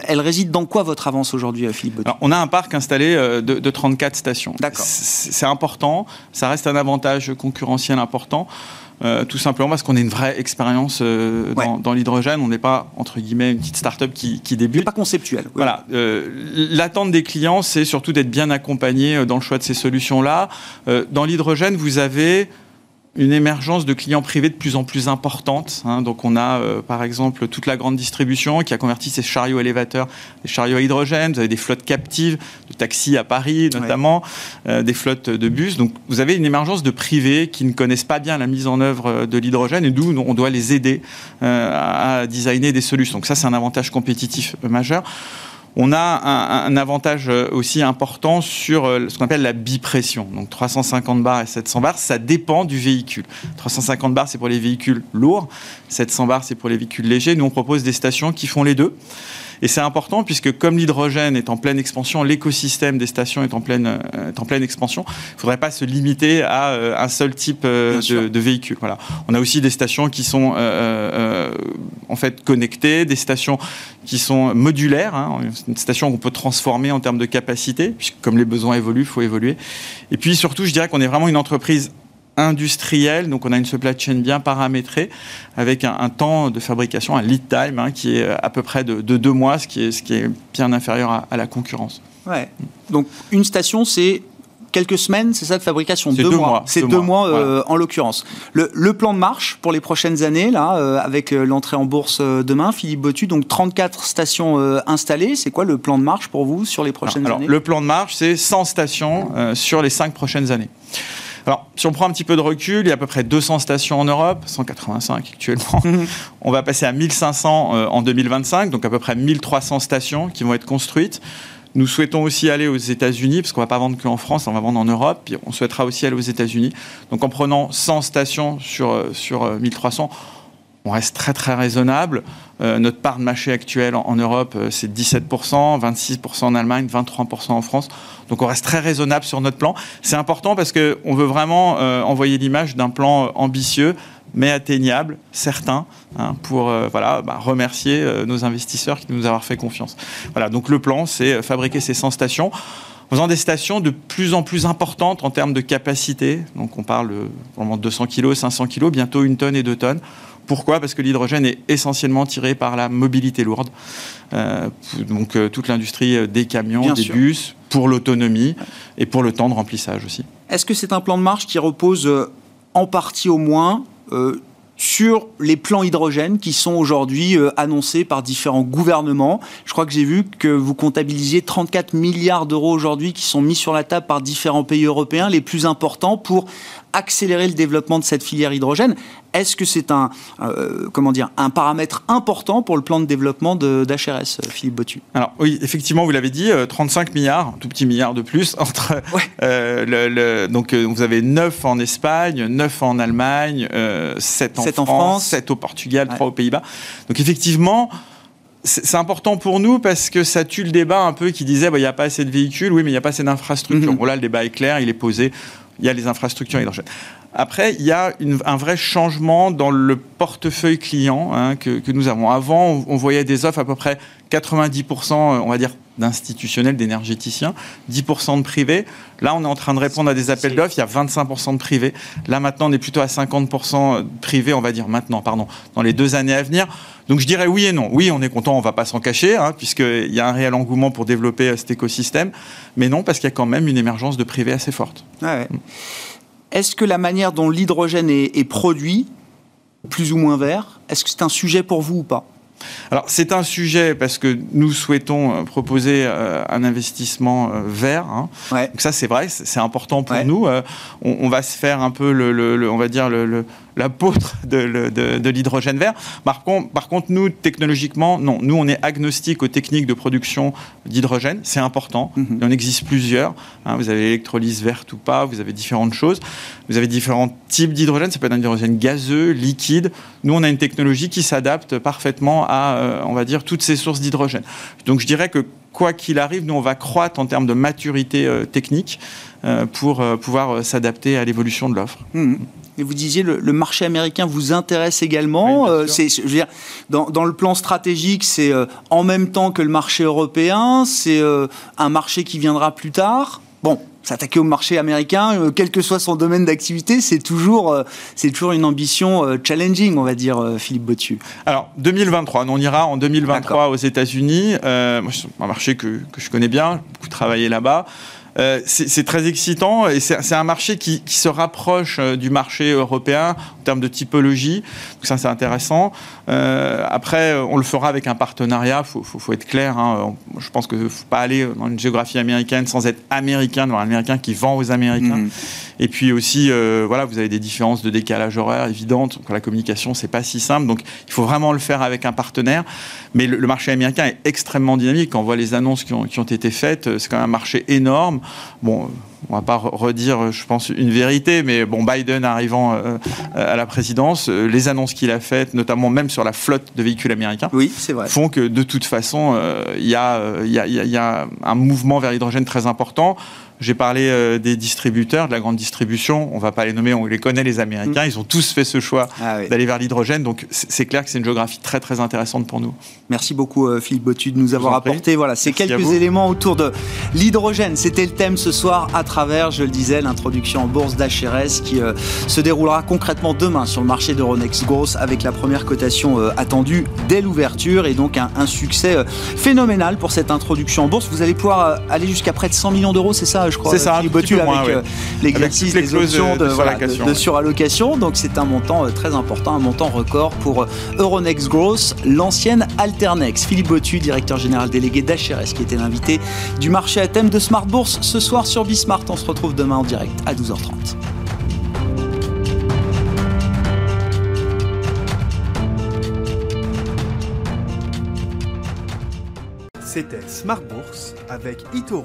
elle réside dans quoi votre avance aujourd'hui, Philippe Botu On a un parc installé de, de 34 stations. D'accord. C'est important. Ça ça reste un avantage concurrentiel important. Euh, tout simplement parce qu'on a une vraie expérience euh, dans, l'hydrogène. On n'est pas, entre guillemets, une petite start-up qui, qui débute. pas conceptuel. Voilà. Euh, l'attente des clients, c'est surtout d'être bien accompagné dans le choix de ces solutions-là. dans l'hydrogène, vous avez une émergence de clients privés de plus en plus importante. Hein. Donc on a euh, par exemple toute la grande distribution qui a converti ses chariots élévateurs, des chariots à hydrogène. Vous avez des flottes captives de taxis à Paris notamment, euh, des flottes de bus. Donc vous avez une émergence de privés qui ne connaissent pas bien la mise en œuvre euh, de l'hydrogène et d'où on doit les aider à designer des solutions. Donc ça c'est un avantage compétitif majeur. On a un, avantage euh, aussi important sur euh, ce qu'on appelle la bipression. Donc 350 bars et 700 bars, ça dépend du véhicule. 350 bars, c'est pour les véhicules lourds. 700 bars, c'est pour les véhicules légers. Nous, on propose des stations qui font les deux. Et c'est important puisque comme l'hydrogène est en pleine expansion, l'écosystème des stations est en pleine, euh, en pleine expansion, il ne faudrait pas se limiter à euh, un seul type euh, de, véhicule. Voilà. On a aussi des stations qui sont en fait connectées, des stations qui sont modulaires, hein, une station qu'on peut transformer en termes de capacité, puisque comme les besoins évoluent, il faut évoluer. Et puis surtout, je dirais qu'on est vraiment une entreprise industriel, donc on a une supply chain bien paramétrée, avec un, temps de fabrication, un lead time, hein, qui est à peu près de, deux mois, ce qui est, ce qui est bien inférieur à, la concurrence. Ouais. Donc une station, c'est quelques semaines, c'est ça de fabrication? Deux, mois. C'est deux, mois, euh, en l'occurrence. Le, plan de marche pour les prochaines années, là, euh, avec euh, l'entrée en bourse demain, Philippe Botu, donc 34 stations installées. C'est quoi le plan de marche pour vous sur les prochaines alors, années? Le plan de marche, c'est 100 stations sur les cinq prochaines années. Alors, si on prend un petit peu de recul, il y a à peu près 200 stations en Europe, 185 actuellement. Mhm. on va passer à 1500 euh, en 2025, donc à peu près 1300 stations qui vont être construites. Nous souhaitons aussi aller aux États-Unis, parce qu'on ne va pas vendre qu'en France, on va vendre en Europe, puis on souhaitera aussi aller aux États-Unis. Donc en prenant 100 stations sur, euh, sur 1300, euh, on reste très très raisonnable. Euh, notre part de marché actuelle en, Europe, euh, c'est 17%, 26% en Allemagne, 23% en France. Donc on reste très raisonnable sur notre plan. C'est important parce qu'on veut vraiment euh, envoyer l'image d'un plan ambitieux, mais atteignable, certain, hein, pour voilà, bah, remercier nos investisseurs qui nous avoir fait confiance. Voilà, donc le plan, c'est fabriquer ces 100 stations en faisant des stations de plus en plus importantes en termes de capacité. Donc on parle vraiment de 200 kg, 500 kg, bientôt une tonne et deux tonnes. Pourquoi? Parce que l'hydrogène est essentiellement tiré par la mobilité lourde. Euh, donc euh, toute l'industrie euh, des camions, des bus, pour l'autonomie et pour le temps de remplissage aussi. Est-ce que c'est un plan de marche qui repose en partie au moins sur les plans hydrogène qui sont aujourd'hui annoncés par différents gouvernements? Je crois que j'ai vu que vous comptabilisiez 34 milliards d'euros aujourd'hui qui sont mis sur la table par différents pays européens, les plus importants, pour accélérer le développement de cette filière hydrogène. Est-ce que c'est un, euh, comment dire, un paramètre important pour le plan de développement d'HRS, Philippe Botu Alors oui, effectivement, vous l'avez dit, 35 euh, milliards, un tout petit milliard de plus entre. Euh, le, donc vous avez 9 en Espagne, 9 en Allemagne, 7 en, France, 7 au Portugal, 3 aux Pays-Bas. Donc effectivement, c'est important pour nous parce que ça tue le débat un peu qui disait bah, il n'y a pas assez de véhicules, oui, mais il n'y a pas assez d'infrastructures. Mm-hmm. Bon, là, le débat est clair, il est posé il y a les infrastructures hydrogène. Après, il y a un vrai changement dans le portefeuille client hein, que, nous avons. Avant, on, voyait des offres à peu près 90%, on va dire, d'institutionnels, d'énergéticiens, 10% de privés. Là, on est en train de répondre à des appels d'offres, il y a 25% de privés. Là, maintenant, on est plutôt à 50% de privés, on va dire maintenant, pardon, dans les deux années à venir. Donc, je dirais oui et non. Oui, on est content, on ne va pas s'en cacher, hein, puisqu'il y a un réel engouement pour développer euh, cet écosystème. Mais non, parce qu'il y a quand même une émergence de privés assez forte. Ah ouais. Est-ce que la manière dont l'hydrogène est, produit, plus ou moins vert, est-ce que c'est un sujet pour vous ou pas? Alors c'est un sujet parce que nous souhaitons euh, proposer euh, un investissement euh, vert. Hein. Donc ça c'est vrai, c'est important pour nous. On, va se faire un peu le, on va dire le, l'apôtre de, de, l'hydrogène vert. Par contre, par contre, nous, technologiquement, non. Nous, on est agnostique aux techniques de production d'hydrogène. C'est important. Mhm. Il en existe plusieurs. Hein. vous avez l'électrolyse verte ou pas. Vous avez différentes choses. Vous avez différents types d'hydrogène. Ça peut être un hydrogène gazeux, liquide. Nous, on a une technologie qui s'adapte parfaitement à, euh, on va dire, toutes ces sources d'hydrogène. Donc, je dirais que quoi qu'il arrive, nous, on va croître en termes de maturité euh, technique euh, pour pouvoir s'adapter à l'évolution de l'offre. Mhm. Et vous disiez le, le marché américain vous intéresse également. Euh, c'est, je veux dire, dans, dans, le plan stratégique, c'est euh, en même temps que le marché européen. C'est euh, un marché qui viendra plus tard. Bon, s'attaquer au marché américain, quel que soit son domaine d'activité, c'est toujours, c'est toujours une ambition challenging, on va dire, Philippe Botu. Alors, 2023, on ira en 2023 aux États-Unis. moi, c'est un marché que, que je connais bien, beaucoup travaillé là-bas. Euh, c'est très excitant et c'est un marché qui, se rapproche euh, du marché européen en termes de typologie. Donc ça, c'est intéressant. Euh, après, on le fera avec un partenariat. Il faut, être clair. Hein. Je pense qu'il ne faut pas aller dans une géographie américaine sans être américain, dans un américain qui vend aux Américains. Mmh. Et puis aussi, voilà, vous avez des différences de décalage horaire évidentes. Donc la communication, c'est pas si simple. Donc il faut vraiment le faire avec un partenaire. Mais le, marché américain est extrêmement dynamique. Quand on voit les annonces qui ont, qui ont été faites, c'est quand même un marché énorme. Bon, on va pas redire, je pense, une vérité, mais bon, Biden arrivant euh, à la présidence, euh, les annonces qu'il a faites, notamment même sur la flotte de véhicules américains, oui, vrai. font que de toute façon, euh, il y, a un mouvement vers l'hydrogène très important. J'ai parlé euh, des distributeurs, de la grande distribution. On ne va pas les nommer, on les connaît, les Américains. Mm. Ils ont tous fait ce choix ah d'aller vers l'hydrogène. Donc, c'est clair que c'est une géographie très, très intéressante pour nous. Merci beaucoup, euh, Philippe Botu, de nous avoir apporté voilà, ces quelques éléments autour de l'hydrogène. C'était le thème ce soir à travers, je le disais, l'introduction en bourse d'HRS qui euh, se déroulera concrètement demain sur le marché d'Euronext Growth avec la première cotation attendue dès l'ouverture et donc un, un succès phénoménal pour cette introduction en bourse. Vous allez pouvoir aller jusqu'à près de 100 millions d'euros, c'est ça je crois. C'est ça, un petit avec euh, l'exercice des options de, de, surallocation. Donc c'est un montant euh, très important, un montant record pour euh, Euronext Growth, l'ancienne Alternex. Philippe Botu, directeur général délégué d'HRS, qui était l'invité du marché à thème de Smart Bourse ce soir sur Bismart. On se retrouve demain en direct à 12h30. C'était Smart Bourse avec Itoro